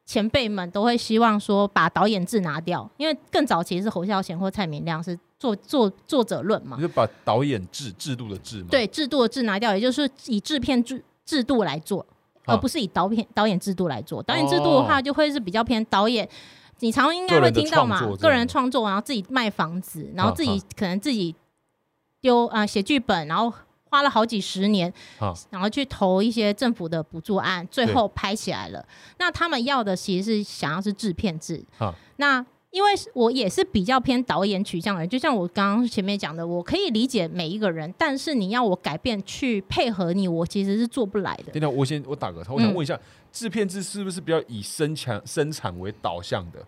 前辈们都会希望说把导演制拿掉，因为更早期是侯孝贤或蔡明亮是作作作者论嘛，就把导演制制度的制嘛对制度的制拿掉，也就是以制片制制度来做，而不是以导片导演制度来做。导演制度的话，就会是比较偏导演，你常应该会听到嘛，个人创作，然后自己卖房子，然后自己可能自己丢啊写剧本，然后。花了好几十年，然后去投一些政府的补助案，最后拍起来了。那他们要的其实是想要是制片制。那因为我也是比较偏导演取向的人，就像我刚刚前面讲的，我可以理解每一个人，但是你要我改变去配合你，我其实是做不来的。等等，我先我打个岔，我想问一下，制片制是不是比较以生产生产为导向的？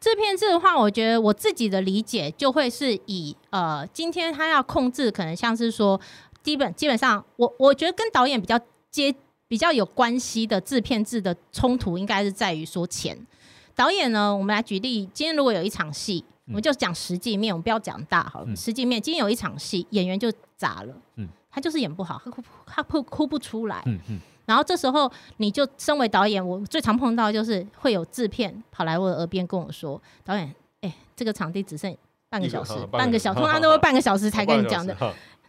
制片制的话，我觉得我自己的理解就会是以呃，今天他要控制，可能像是说。基本基本上，我我觉得跟导演比较接比较有关系的制片制的冲突，应该是在于说钱。导演呢，我们来举例，今天如果有一场戏，我们就讲实际面，我们不要讲大好了。实际面，今天有一场戏，演员就砸了，嗯，他就是演不好，他哭他哭哭不出来，嗯嗯。然后这时候，你就身为导演，我最常碰到就是会有制片跑来我的耳边跟我说：“导演，哎，这个场地只剩半个小时，半个小时，通常都会半个小时才跟你讲的。”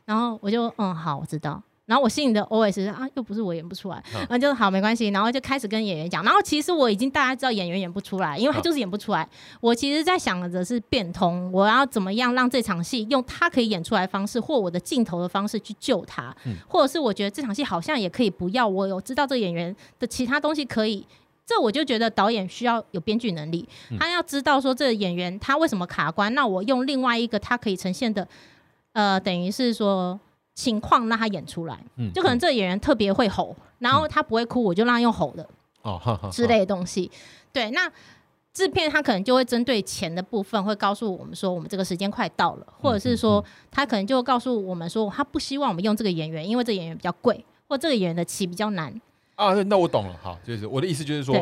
然后我就嗯好，我知道。然后我心里的 OS 是啊，又不是我演不出来，然后就好没关系，然后就开始跟演员讲。然后其实我已经大家知道演员演不出来，因为他就是演不出来。我其实在想的是变通，我要怎么样让这场戏用他可以演出来方式，或我的镜头的方式去救他，或者是我觉得这场戏好像也可以不要我有知道这个演员的其他东西可以。这我就觉得导演需要有编剧能力，他要知道说这个演员他为什么卡关，那我用另外一个他可以呈现的，呃，等于是说。情况让他演出来，嗯就可能这个演员特别会吼，然后他不会哭，我就让他用吼的哦，之类的东西。对，那制片他可能就会针对钱的部分，会告诉我们说，我们这个时间快到了，或者是说他可能就告诉我们说，他不希望我们用这个演员，因为这个演员比较贵，或这个演员的戏比较难。啊。那我懂了，好，就是我的意思就是说，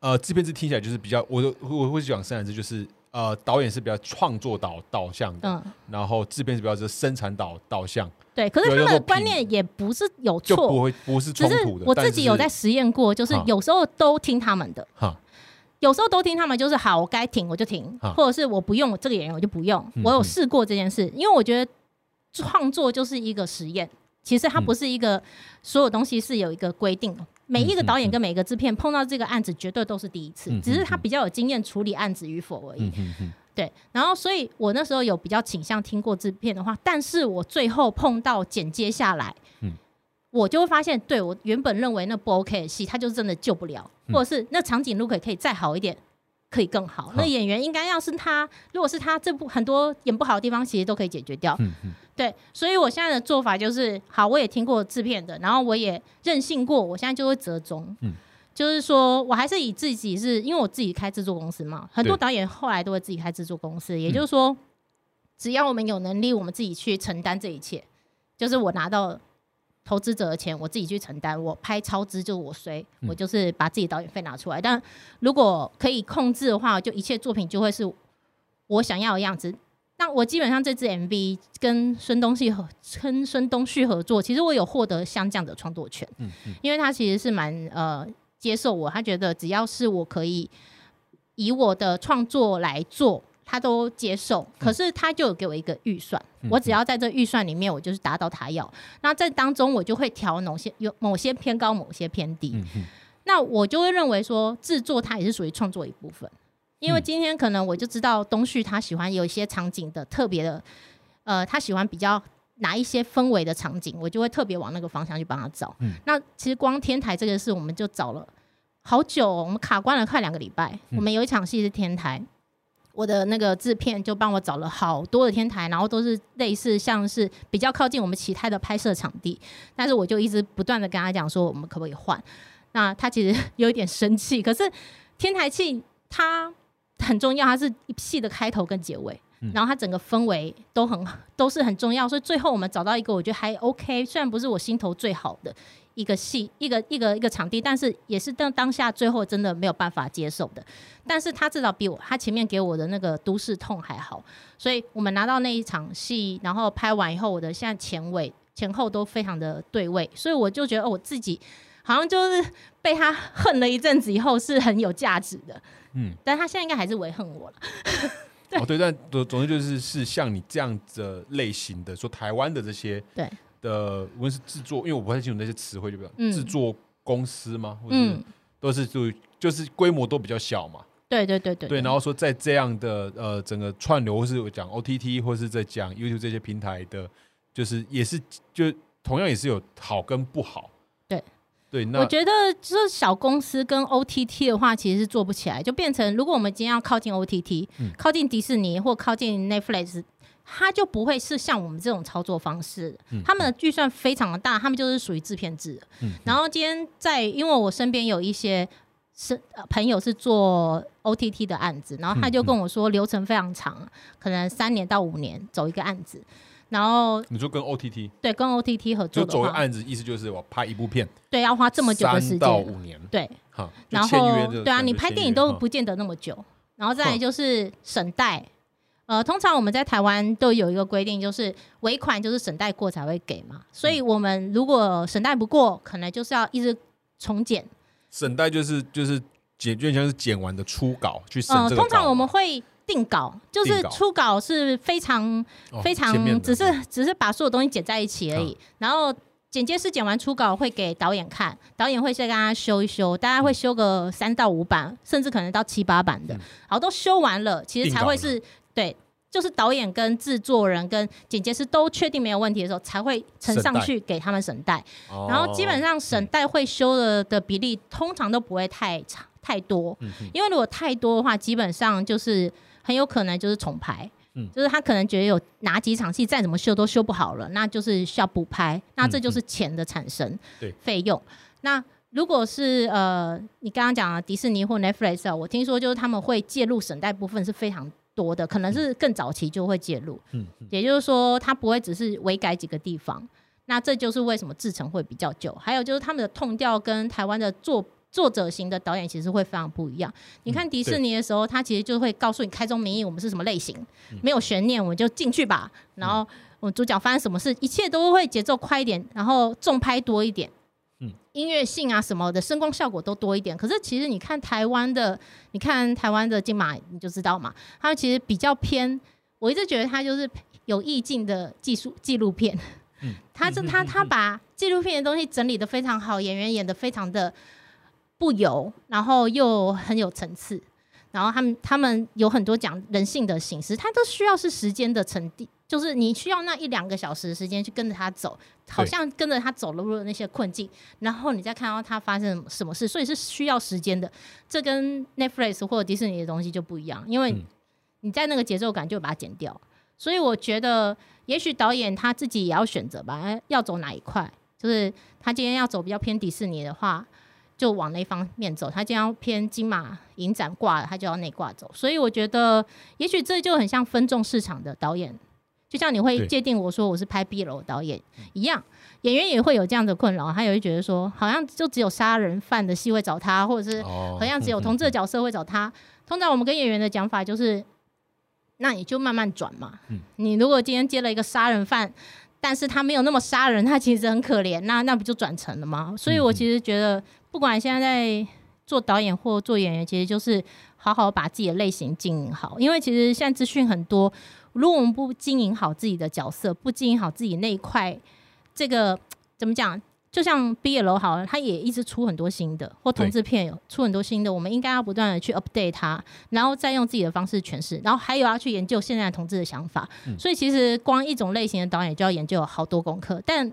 呃，制片制听起来就是比较，我我会讲三个字，就是呃，导演是比较创作导导向的，嗯。然后制片是比较是生产导导向。对，可是他们的观念也不是有错，不会不是冲突的。我自己有在实验过，就是有时候都听他们的，有时候都听他们，就是好，我该停我就停，或者是我不用这个演员我就不用。我有试过这件事，因为我觉得创作就是一个实验，其实它不是一个所有东西是有一个规定。每一个导演跟每一个制片碰到这个案子，绝对都是第一次，只是他比较有经验处理案子与否而已。对，然后所以我那时候有比较倾向听过制片的话，但是我最后碰到剪接下来，嗯，我就会发现，对我原本认为那不 OK 的戏，他就真的救不了，或者是那长颈鹿可以可以再好一点，可以更好。那演员应该要是他，如果是他这部很多演不好的地方，其实都可以解决掉。嗯嗯，对，所以我现在的做法就是，好，我也听过制片的，然后我也任性过，我现在就会折中。嗯。就是说，我还是以自己是因为我自己开制作公司嘛，很多导演后来都会自己开制作公司。也就是说，只要我们有能力，我们自己去承担这一切。就是我拿到投资者的钱，我自己去承担。我拍超支就我衰，我就是把自己导演费拿出来。但如果可以控制的话，就一切作品就会是我想要的样子。那我基本上这支 MV 跟孙东旭合跟孙东旭合作，其实我有获得像这样的创作权。嗯嗯，因为他其实是蛮呃。接受我，他觉得只要是我可以以我的创作来做，他都接受。可是他就有给我一个预算，我只要在这预算里面，我就是达到他要。那在当中，我就会调某些有某些偏高，某些偏低。那我就会认为说，制作它也是属于创作一部分。因为今天可能我就知道东旭他喜欢有一些场景的特别的，呃，他喜欢比较。拿一些氛围的场景，我就会特别往那个方向去帮他找。那其实光天台这个事，我们就找了好久，我们卡关了快两个礼拜。我们有一场戏是天台，我的那个制片就帮我找了好多的天台，然后都是类似像是比较靠近我们其他的拍摄场地。但是我就一直不断的跟他讲说，我们可不可以换？那他其实有一点生气。可是天台戏它很重要，它是戏的开头跟结尾。然后它整个氛围都很 都是很重要，所以最后我们找到一个我觉得还 OK，虽然不是我心头最好的一个戏一个一个一个场地，但是也是当当下最后真的没有办法接受的。但是他至少比我他前面给我的那个都市痛还好，所以我们拿到那一场戏，然后拍完以后，我的现在前尾前后都非常的对位，所以我就觉得我自己好像就是被他恨了一阵子以后是很有价值的。嗯，但他现在应该还是为恨我了。哦，对，但总总之就是是像你这样的类型的，说台湾的这些对的，无论是制作，因为我不太清楚那些词汇，就比较制作公司吗？嗯，都是就就是规模都比较小嘛。对对对对。对，然后说在这样的呃整个串流，或是讲 OTT，或是在讲 YouTube 这些平台的，就是也是就同样也是有好跟不好。对，我觉得就是小公司跟 OTT 的话，其实是做不起来，就变成如果我们今天要靠近 OTT，靠近迪士尼或靠近 Netflix，它就不会是像我们这种操作方式。他们的预算非常的大，他们就是属于制片制。然后今天在，因为我身边有一些是朋友是做 OTT 的案子，然后他就跟我说流程非常长，可能三年到五年走一个案子。然后你就跟 OTT 对跟 OTT 合作就走个案子，意思就是我拍一部片，对，要花这么久的时间，到五年，对，好，然后对啊，你拍电影都不见得那么久。然后再来就是审贷，呃，通常我们在台湾都有一个规定，就是尾款就是审贷过才会给嘛。所以我们如果审贷不过，可能就是要一直重剪。审贷就是就是剪，就像是剪完的初稿去审这个通常我们会。定稿就是初稿是非常非常，只是只是把所有东西剪在一起而已。然后剪接师剪完初稿会给导演看，导演会先跟他修一修，大概会修个三到五版，甚至可能到七八版的，好都修完了，其实才会是对，就是导演跟制作人跟剪接师都确定没有问题的时候，才会呈上去给他们审代。然后基本上审代会修的的比例通常都不会太差太多，因为如果太多的话，基本上就是很有可能就是重拍。嗯就是他可能觉得有哪几场戏再怎么修都修不好了，那就是需要补拍，那这就是钱的产生，对费用。那如果是呃，你刚刚讲的迪士尼或 Netflix 啊，我听说就是他们会介入省代部分是非常多的，可能是更早期就会介入。嗯，也就是说，他不会只是微改几个地方，那这就是为什么制成会比较久。还有就是他们的痛调跟台湾的作。作者型的导演其实会非常不一样。你看迪士尼的时候，他其实就会告诉你开宗明义，我们是什么类型，没有悬念，我们就进去吧。然后我主角发生什么事，一切都会节奏快一点，然后重拍多一点，嗯，音乐性啊什么的，声光效果都多一点。可是其实你看台湾的，你看台湾的金马，你就知道嘛，他们其实比较偏。我一直觉得他就是有意境的技术纪录片。嗯，他是他他把纪录片的东西整理的非常好，演员演的非常的。不油，然后又很有层次，然后他们他们有很多讲人性的形式，它都需要是时间的沉淀，就是你需要那一两个小时的时间去跟着他走，好像跟着他走了入那些困境，然后你再看到他发生什么事，所以是需要时间的。这跟 Netflix 或者迪士尼的东西就不一样，因为你在那个节奏感就把它剪掉。所以我觉得，也许导演他自己也要选择吧，要走哪一块，就是他今天要走比较偏迪士尼的话。就往那方面走，他将要偏金马影展挂了，他就要内挂走。所以我觉得，也许这就很像分众市场的导演，就像你会界定我说我是拍 B 楼导演一样，演员也会有这样的困扰，他也会觉得说，好像就只有杀人犯的戏会找他，或者是好像只有同志的角色会找他。通常我们跟演员的讲法就是，那你就慢慢转嘛。你如果今天接了一个杀人犯。但是他没有那么杀人，他其实很可怜，那那不就转成了吗？所以我其实觉得，不管现在在做导演或做演员，其实就是好好把自己的类型经营好。因为其实现在资讯很多，如果我们不经营好自己的角色，不经营好自己那一块，这个怎么讲？就像毕业楼好了，他也一直出很多新的，或同志片有出很多新的，我们应该要不断的去 update 它，然后再用自己的方式诠释，然后还有要去研究现在同志的想法。所以其实光一种类型的导演就要研究好多功课，但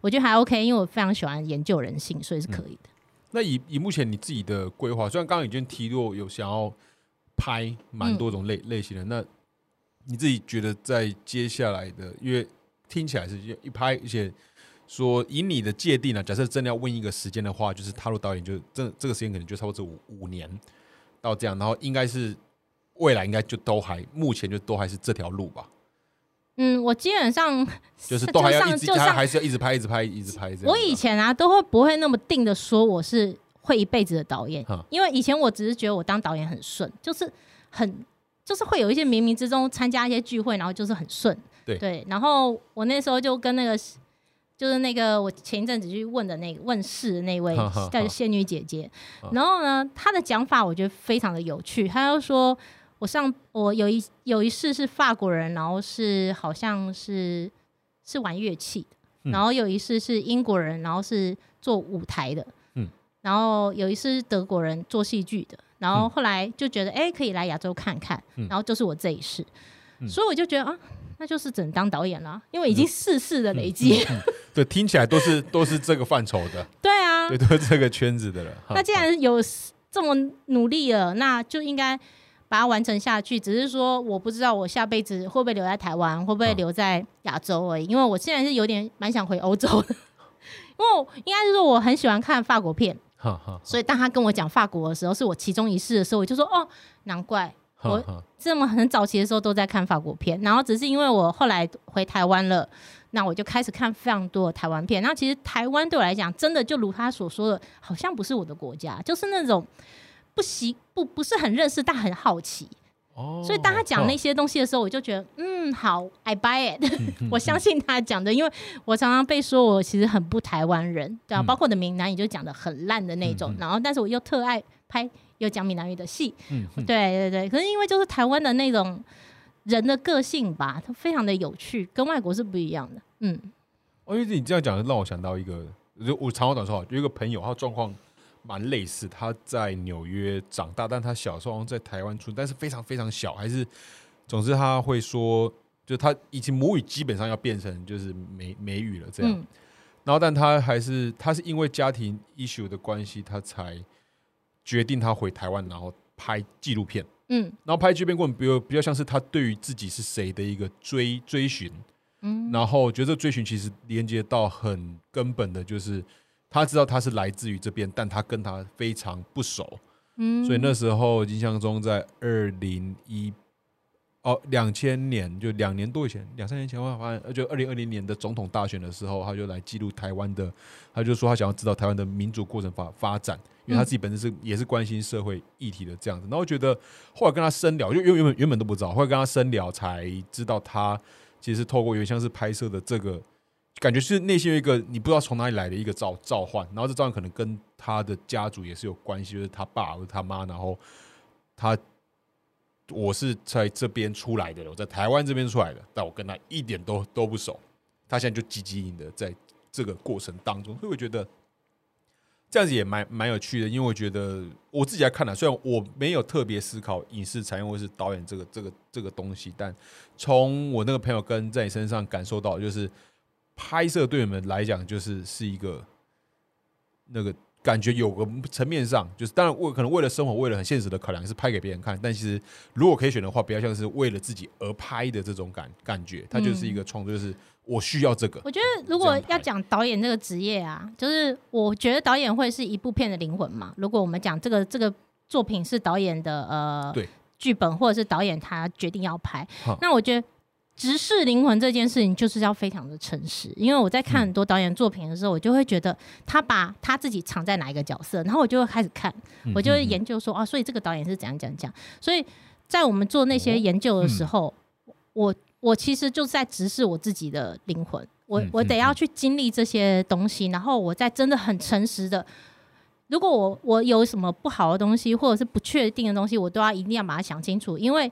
我觉得还 OK，因为我非常喜欢研究人性，所以是可以的。那以以目前你自己的规划，虽然刚刚已经提过有想要拍蛮多种类类型的，那你自己觉得在接下来的，因为听起来是一拍一些。说以你的界定呢，假设真的要问一个时间的话，就是踏入导演，就这这个时间可能就差不多五五年到这样，然后应该是未来应该就都还目前就都还是这条路吧。嗯，我基本上就是都还要一直还还是要一直拍一直拍一直拍。我以前啊都会不会那么定的说我是会一辈子的导演，因为以前我只是觉得我当导演很顺，就是很就是会有一些冥冥之中参加一些聚会，然后就是很顺。对对，然后我那时候就跟那个。就是那个我前一阵子去问的那个问世的那位叫仙女姐姐，然后呢，她的讲法我觉得非常的有趣。她就说，我上我有一有一世是法国人，然后是好像是是玩乐器的，然后有一世是英国人，然后是做舞台的，嗯，然后有一世是德国人做戏剧的，然后后来就觉得哎可以来亚洲看看，然后就是我这一世，所以我就觉得啊。那就是只能当导演了，因为已经世世的累积。对，听起来都是都是这个范畴的。对啊，对，都是这个圈子的了。那既然有这么努力了，那就应该把它完成下去。只是说，我不知道我下辈子会不会留在台湾，会不会留在亚洲而已。因为我现在是有点蛮想回欧洲的，因为应该是说我很喜欢看法国片。所以当他跟我讲法国的时候，是我其中一世的时候，我就说哦，难怪。我这么很早期的时候都在看法国片，然后只是因为我后来回台湾了，那我就开始看非常多的台湾片。那其实台湾对我来讲，真的就如他所说的，好像不是我的国家，就是那种不习不不是很认识，但很好奇。哦，所以当他讲那些东西的时候，我就觉得嗯，好，I buy it，我相信他讲的，因为我常常被说我其实很不台湾人，对啊，包括我的闽南语就讲的很烂的那种，然后但是我又特爱拍。有讲闽南语的戏，嗯，对对对，可是因为就是台湾的那种人的个性吧，它非常的有趣，跟外国是不一样的，嗯。哦，因为你这样讲，让我想到一个，就我长话短说，有一个朋友，他状况蛮类似，他在纽约长大，但他小时候在台湾出，但是非常非常小，还是，总之他会说，就他已经母语基本上要变成就是美美语了这样，然后但他还是他是因为家庭 issue 的关系，他才决定他回台湾，然后拍纪录片。嗯，然后拍纪录片过程，比如比较像是他对于自己是谁的一个追追寻，嗯，然后觉得追寻其实连接到很根本的，就是他知道他是来自于这边，但他跟他非常不熟，嗯，所以那时候印象中在二零一。哦，两千年就两年多以前，两三年前，我发现，就二零二零年的总统大选的时候，他就来记录台湾的，他就说他想要知道台湾的民主过程发发展，因为他自己本身是也是关心社会议题的这样子。然后我觉得后来跟他深聊，就原原本原本都不知道，后来跟他深聊才知道，他其实透过原像是拍摄的这个，感觉是内心有一个你不知道从哪里来的一个召召唤，然后这召唤可能跟他的家族也是有关系，就是他爸或者他妈，然后他。我是在这边出来的，我在台湾这边出来的，但我跟他一点都都不熟。他现在就积极的在这个过程当中，所以我觉得这样子也蛮蛮有趣的。因为我觉得我自己来看呢，虽然我没有特别思考影视产业或是导演这个这个这个东西，但从我那个朋友跟在你身上感受到，就是拍摄对你们来讲，就是是一个那个。感觉有个层面上，就是当然为可能为了生活，为了很现实的考量是拍给别人看，但其实如果可以选的话，比较像是为了自己而拍的这种感感觉，它就是一个创作，就是我需要这个。我觉得如果要讲导演这个职业啊，就是我觉得导演会是一部片的灵魂嘛。如果我们讲这个这个作品是导演的呃剧本，或者是导演他决定要拍，那我觉得。直视灵魂这件事情就是要非常的诚实，因为我在看很多导演作品的时候，我就会觉得他把他自己藏在哪一个角色，然后我就会开始看，我就会研究说啊，所以这个导演是怎样讲讲。所以在我们做那些研究的时候，我我其实就是在直视我自己的灵魂，我我得要去经历这些东西，然后我在真的很诚实的，如果我我有什么不好的东西或者是不确定的东西，我都要一定要把它想清楚，因为。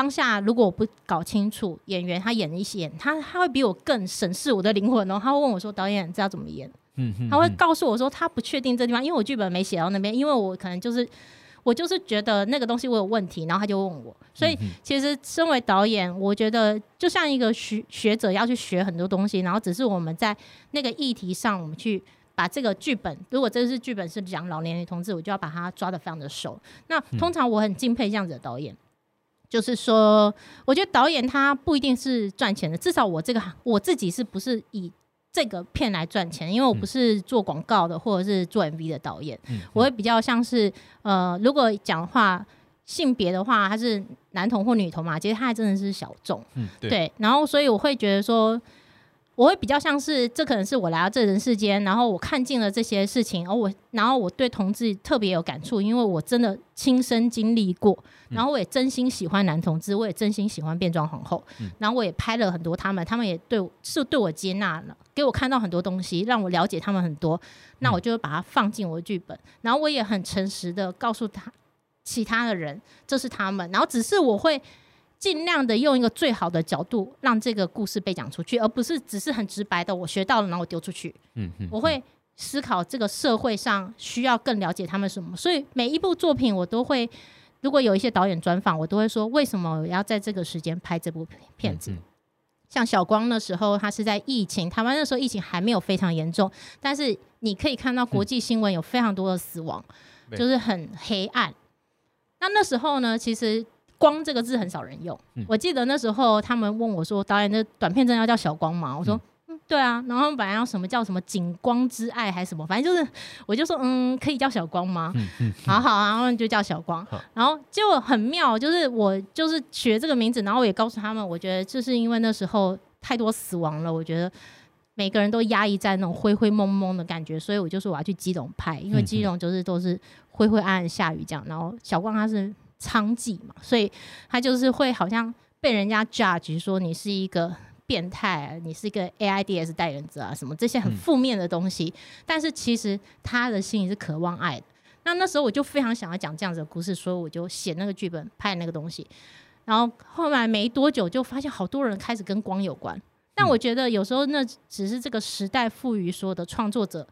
当下如果我不搞清楚演员他演一些，他他会比我更审视我的灵魂哦。他会问我说：“导演知道怎么演？”嗯他会告诉我说他不确定这地方，因为我剧本没写到那边，因为我可能就是我就是觉得那个东西我有问题，然后他就问我。所以其实身为导演，我觉得就像一个学学者要去学很多东西，然后只是我们在那个议题上，我们去把这个剧本，如果这是剧本是讲老年女同志，我就要把它抓的非常的熟。那通常我很敬佩这样子的导演。就是说，我觉得导演他不一定是赚钱的，至少我这个我自己是不是以这个片来赚钱？因为我不是做广告的，或者是做 MV 的导演，我会比较像是呃，如果讲话性别的话，他是男童或女童嘛，其实他还真的是小众，嗯，对。然后，所以我会觉得说。我会比较像是，这可能是我来到这人世间，然后我看尽了这些事情，而我，然后我对同志特别有感触，因为我真的亲身经历过，然后我也真心喜欢男同志，我也真心喜欢变装皇后，然后我也拍了很多他们，他们也对是对我接纳了，给我看到很多东西，让我了解他们很多，那我就把它放进我的剧本，然后我也很诚实的告诉他其他的人，这是他们，然后只是我会。尽量的用一个最好的角度让这个故事被讲出去，而不是只是很直白的我学到了然后我丢出去。嗯嗯，我会思考这个社会上需要更了解他们什么，所以每一部作品我都会，如果有一些导演专访，我都会说为什么我要在这个时间拍这部片子。像小光那时候，他是在疫情，台湾那时候疫情还没有非常严重，但是你可以看到国际新闻有非常多的死亡，就是很黑暗。那那时候呢，其实。光这个字很少人用。我记得那时候他们问我说：“导演的短片真的要叫小光吗？”我说：“嗯，对啊。”然后他们本来要什么叫什么“景光之爱”还是什么，反正就是，我就说：“嗯，可以叫小光吗？”好好啊，然后就叫小光。然后结果很妙，就是我就是学这个名字，然后我也告诉他们，我觉得就是因为那时候太多死亡了，我觉得每个人都压抑在那种灰灰蒙蒙的感觉，所以我就说我要去基隆拍，因为基隆就是都是灰灰暗暗下雨这样。然后小光他是。娼妓嘛，所以他就是会好像被人家 judge 说你是一个变态，你是一个 AIDS 代言者啊，什么这些很负面的东西。但是其实他的心里是渴望爱的。那那时候我就非常想要讲这样子的故事，所以我就写那个剧本，拍那个东西。然后后来没多久就发现好多人开始跟光有关。但我觉得有时候那只是这个时代赋予所有的创作者，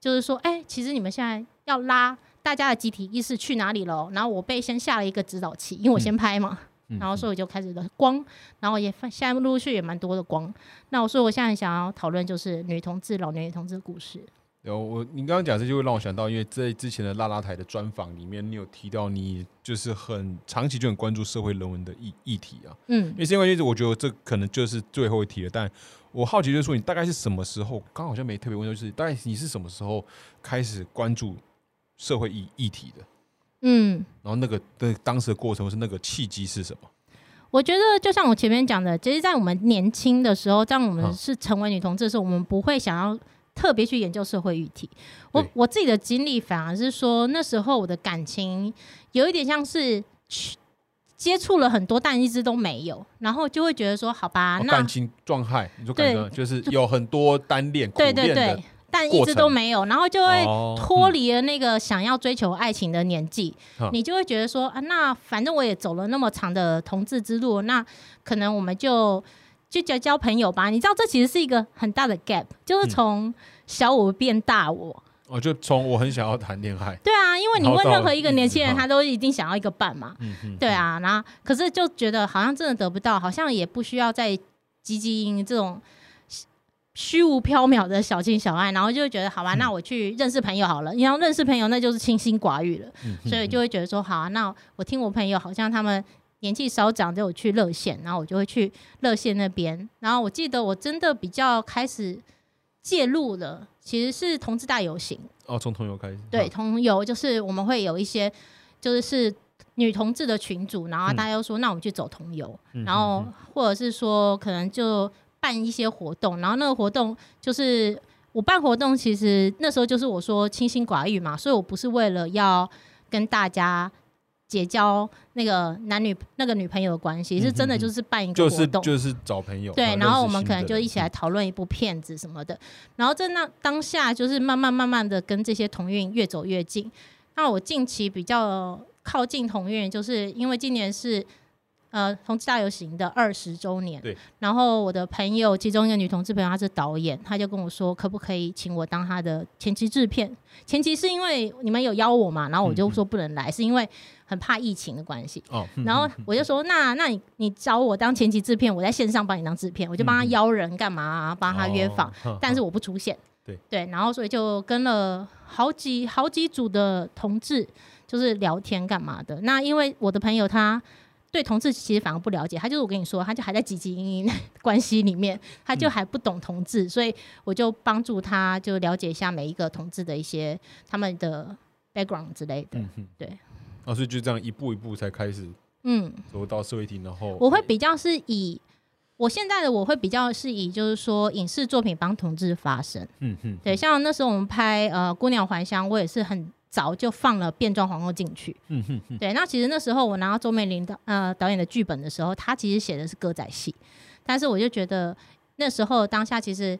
就是说，哎，其实你们现在要拉大家的集体意识去哪里了？然后我被先下了一个指导器，因为我先拍嘛，然后所以我就开始了光，然后也现在陆陆续也蛮多的光。那我说我现在想要讨论就是女同志、老年女同志的故事。有我，你刚刚讲这就会让我想到，因为在之前的拉拉台的专访里面，你有提到你就是很长期就很关注社会人文的议议题啊。嗯，因为因为我觉得这可能就是最后一题了。但我好奇就是说，你大概是什么时候？刚好像没特别问，就是大概你是什么时候开始关注社会议议题的？嗯，然后那个的当时的过程是那个契机是什么？我觉得就像我前面讲的，其实，在我们年轻的时候，当我们是成为女同志的时候，我们不会想要。特别去研究社会议题，我我自己的经历反而是说，那时候我的感情有一点像是去接触了很多，但一直都没有，然后就会觉得说，好吧，那感情状态，你说感觉就是有很多单恋、对对对，但一直都没有，然后就会脱离了那个想要追求爱情的年纪，你就会觉得说，啊，那反正我也走了那么长的同志之路，那可能我们就。就交交朋友吧，你知道这其实是一个很大的 gap，就是从小我变大我。我，就从我很想要谈恋爱。对啊，因为你问任何一个年轻人，他都一定想要一个伴嘛。嗯嗯。对啊，然后可是就觉得好像真的得不到，好像也不需要再积极这种虚无缥缈的小情小爱，然后就会觉得好吧，那我去认识朋友好了。你要认识朋友，那就是清心寡欲了。嗯。所以就会觉得说，好啊，那我听我朋友好像他们。年纪稍长就有去热线，然后我就会去热线那边。然后我记得我真的比较开始介入了，其实是同志大游行。哦，从同游开始。对，同游就是我们会有一些，就是是女同志的群组，然后大家都说，那我们去走同游，然后或者是说可能就办一些活动，然后那个活动就是我办活动，其实那时候就是我说清心寡欲嘛，所以我不是为了要跟大家。结交那个男女那个女朋友的关系是真的，就是办一个活动，就是找朋友。对，然后我们可能就一起来讨论一部片子什么的。然后在那当下，就是慢慢慢慢的跟这些同运越走越近。那我近期比较靠近同运，就是因为今年是。呃，同志大游行的二十周年，对。然后我的朋友，其中一个女同志朋友，她是导演，她就跟我说，可不可以请我当她的前期制片？前期是因为你们有邀我嘛，然后我就说不能来，是因为很怕疫情的关系。哦。然后我就说，那那你你找我当前期制片，我在线上帮你当制片，我就帮他邀人干嘛，帮他约访，但是我不出现。对对。然后所以就跟了好几好几组的同志，就是聊天干嘛的。那因为我的朋友他。对同志其实反而不了解，他就是我跟你说，他就还在汲汲营营 关系里面，他就还不懂同志，所以我就帮助他，就了解一下每一个同志的一些他们的 background 之类的。嗯对。啊，所以就这样一步一步才开始，嗯，走到社会厅，然后我会比较是以我现在的我会比较是以就是说影视作品帮同志发声。嗯哼。对，像那时候我们拍呃《姑娘还乡》，我也是很。早就放了变装皇后进去，嗯哼，对。那其实那时候我拿到周美玲的呃导演的剧本的时候，他其实写的是歌仔戏，但是我就觉得那时候当下其实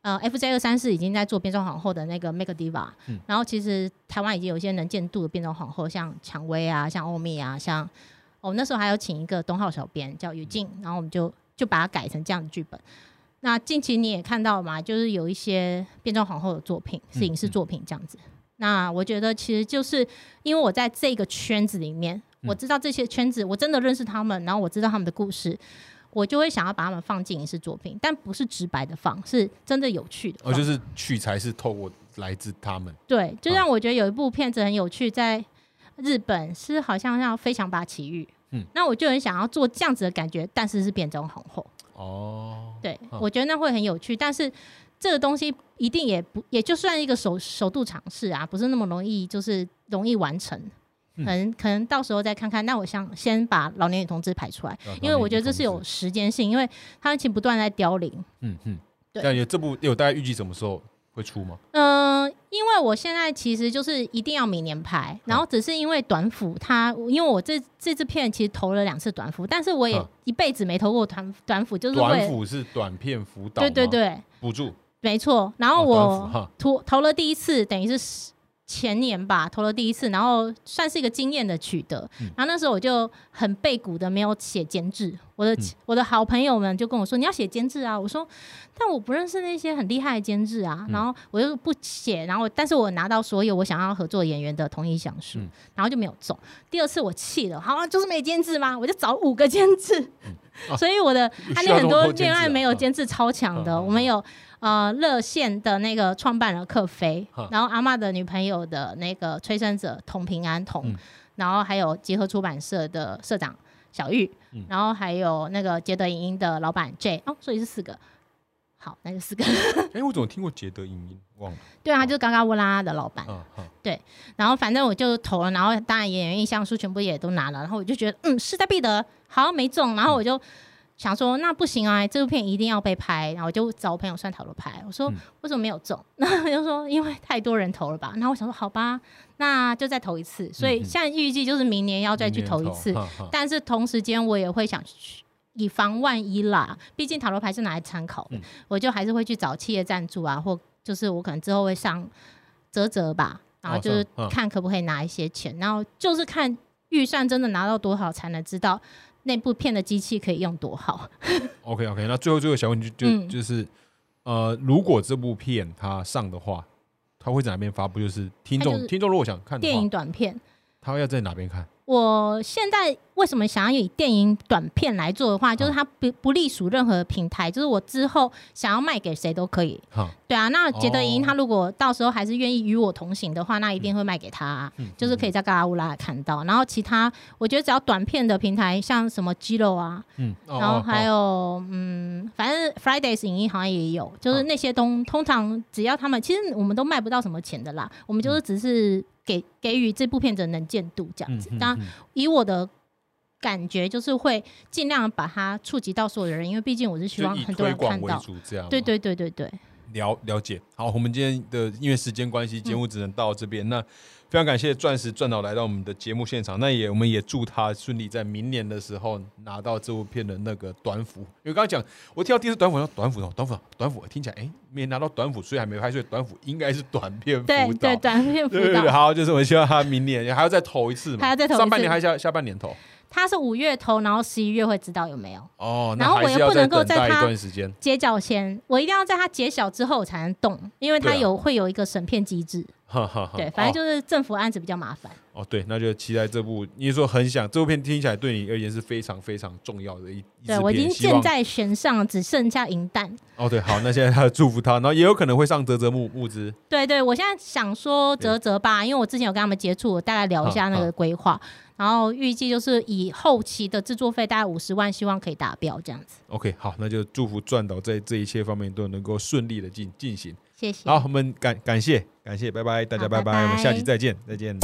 呃 FJ 二三四已经在做变装皇后的那个 Make Diva，然后其实台湾已经有一些能见度的变装皇后，像蔷薇啊，像欧米啊，像我那时候还有请一个东浩小编叫于静，然后我们就就把它改成这样的剧本。那近期你也看到嘛，就是有一些变装皇后的作品是影视作品这样子。那我觉得其实就是因为我在这个圈子里面，我知道这些圈子，我真的认识他们，然后我知道他们的故事，我就会想要把他们放进影视作品，但不是直白的放，是真的有趣的。哦，就是取材是透过来自他们。对，就像我觉得有一部片子很有趣，在日本是好像叫《飞翔吧奇遇》，嗯，那我就很想要做这样子的感觉，但是是变装皇后。哦，对，我觉得那会很有趣，但是。这个东西一定也不也就算一个首首度尝试啊，不是那么容易，就是容易完成。可能可能到时候再看看。那我想先把老年女同志排出来，因为我觉得这是有时间性，因为它其实不断在凋零。嗯嗯，对。那有这部有大概预计什么时候会出吗？嗯，因为我现在其实就是一定要明年拍，然后只是因为短幅，它因为我这这支片其实投了两次短幅，但是我也一辈子没投过短短幅，就是短幅是短片辅导，对对对，补助。没错，然后我投投了第一次，等于是前年吧，投了第一次，然后算是一个经验的取得。然后那时候我就很背骨的没有写监制，我的我的好朋友们就跟我说你要写监制啊，我说但我不认识那些很厉害的监制啊，然后我就不写，然后但是我拿到所有我想要合作演员的同意想书，然后就没有中。第二次我气了，好就是没监制吗？我就找五个监制，所以我的 他那很多恋爱没有监制超强的，我们有。呃，热线的那个创办人克飞，然后阿妈的女朋友的那个催生者童平安童，然后还有集合出版社的社长小玉，然后还有那个捷德影音的老板 J，哦，所以是四个。好，那就四个。哎，我怎么听过捷德影音？忘了。对啊，就是嘎嘎乌拉的老板。对，然后反正我就投了，然后当然演员印象书全部也都拿了，然后我就觉得嗯势在必得，好像没中，然后我就。想说那不行啊，这部片一定要被拍，然后我就找我朋友算塔罗牌，我说为什么没有中？那就说因为太多人投了吧。然后我想说好吧，那就再投一次。所以现在预计就是明年要再去投一次，但是同时间我也会想以防万一啦，毕竟塔罗牌是拿来参考的，我就还是会去找企业赞助啊，或就是我可能之后会上泽泽吧，然后就是看可不可以拿一些钱，然后就是看预算真的拿到多少才能知道。那部片的机器可以用多好？OK OK，那最后最后小问题就就是，呃，如果这部片它上的话，它会在哪边发布？就是听众听众如果想看电影短片，他要在哪边看？我现在为什么想要以电影短片来做的话，就是它不不隶属任何平台，就是我之后想要卖给谁都可以。对啊，那捷德影音他如果到时候还是愿意与我同行的话，那一定会卖给他，就是可以在嘎拉乌拉看到。然后其他我觉得只要短片的平台，像什么肌肉啊，嗯，然后还有嗯，反正 Fridays 影音好像也有，就是那些东通常只要他们，其实我们都卖不到什么钱的啦，我们就是只是。给给予这部片子能见度这样子，当然以我的感觉就是会尽量把它触及到所有的人，因为毕竟我是希望很多人看到。对对对对对。了了解，好，我们今天的因为时间关系，节目只能到这边。那非常感谢钻石钻导来到我们的节目现场，那也我们也祝他顺利在明年的时候拿到这部片的那个短斧。因为刚刚讲，我听到第一次短斧，短斧短斧短斧，听起来哎，没拿到短斧，所以还没拍，所以短斧应该是短片辅导。对对，短片辅导。好，就是我希望他明年还要再投一次嘛，还要再投上半年还是下下半年投。他是五月投，然后十一月会知道有没有哦。然后我又不能够在他揭晓前，我一定要在他揭晓之后才能动，因为他有会有一个审片机制。对，反正就是政府案子比较麻烦。哦，对，那就期待这部。你说很想这部片听起来对你而言是非常非常重要的一对我已经箭在弦上，只剩下银弹。哦，对，好，那现在他祝福他，然后也有可能会上泽泽木木资。对对，我现在想说泽泽吧，因为我之前有跟他们接触，我大概聊一下那个规划。然后预计就是以后期的制作费大概五十万，希望可以达标这样子。OK，好，那就祝福赚到在这一切方面都能够顺利的进进行。谢谢。好，我们感感谢感谢，拜拜，大家拜拜，我们下期再见，再见。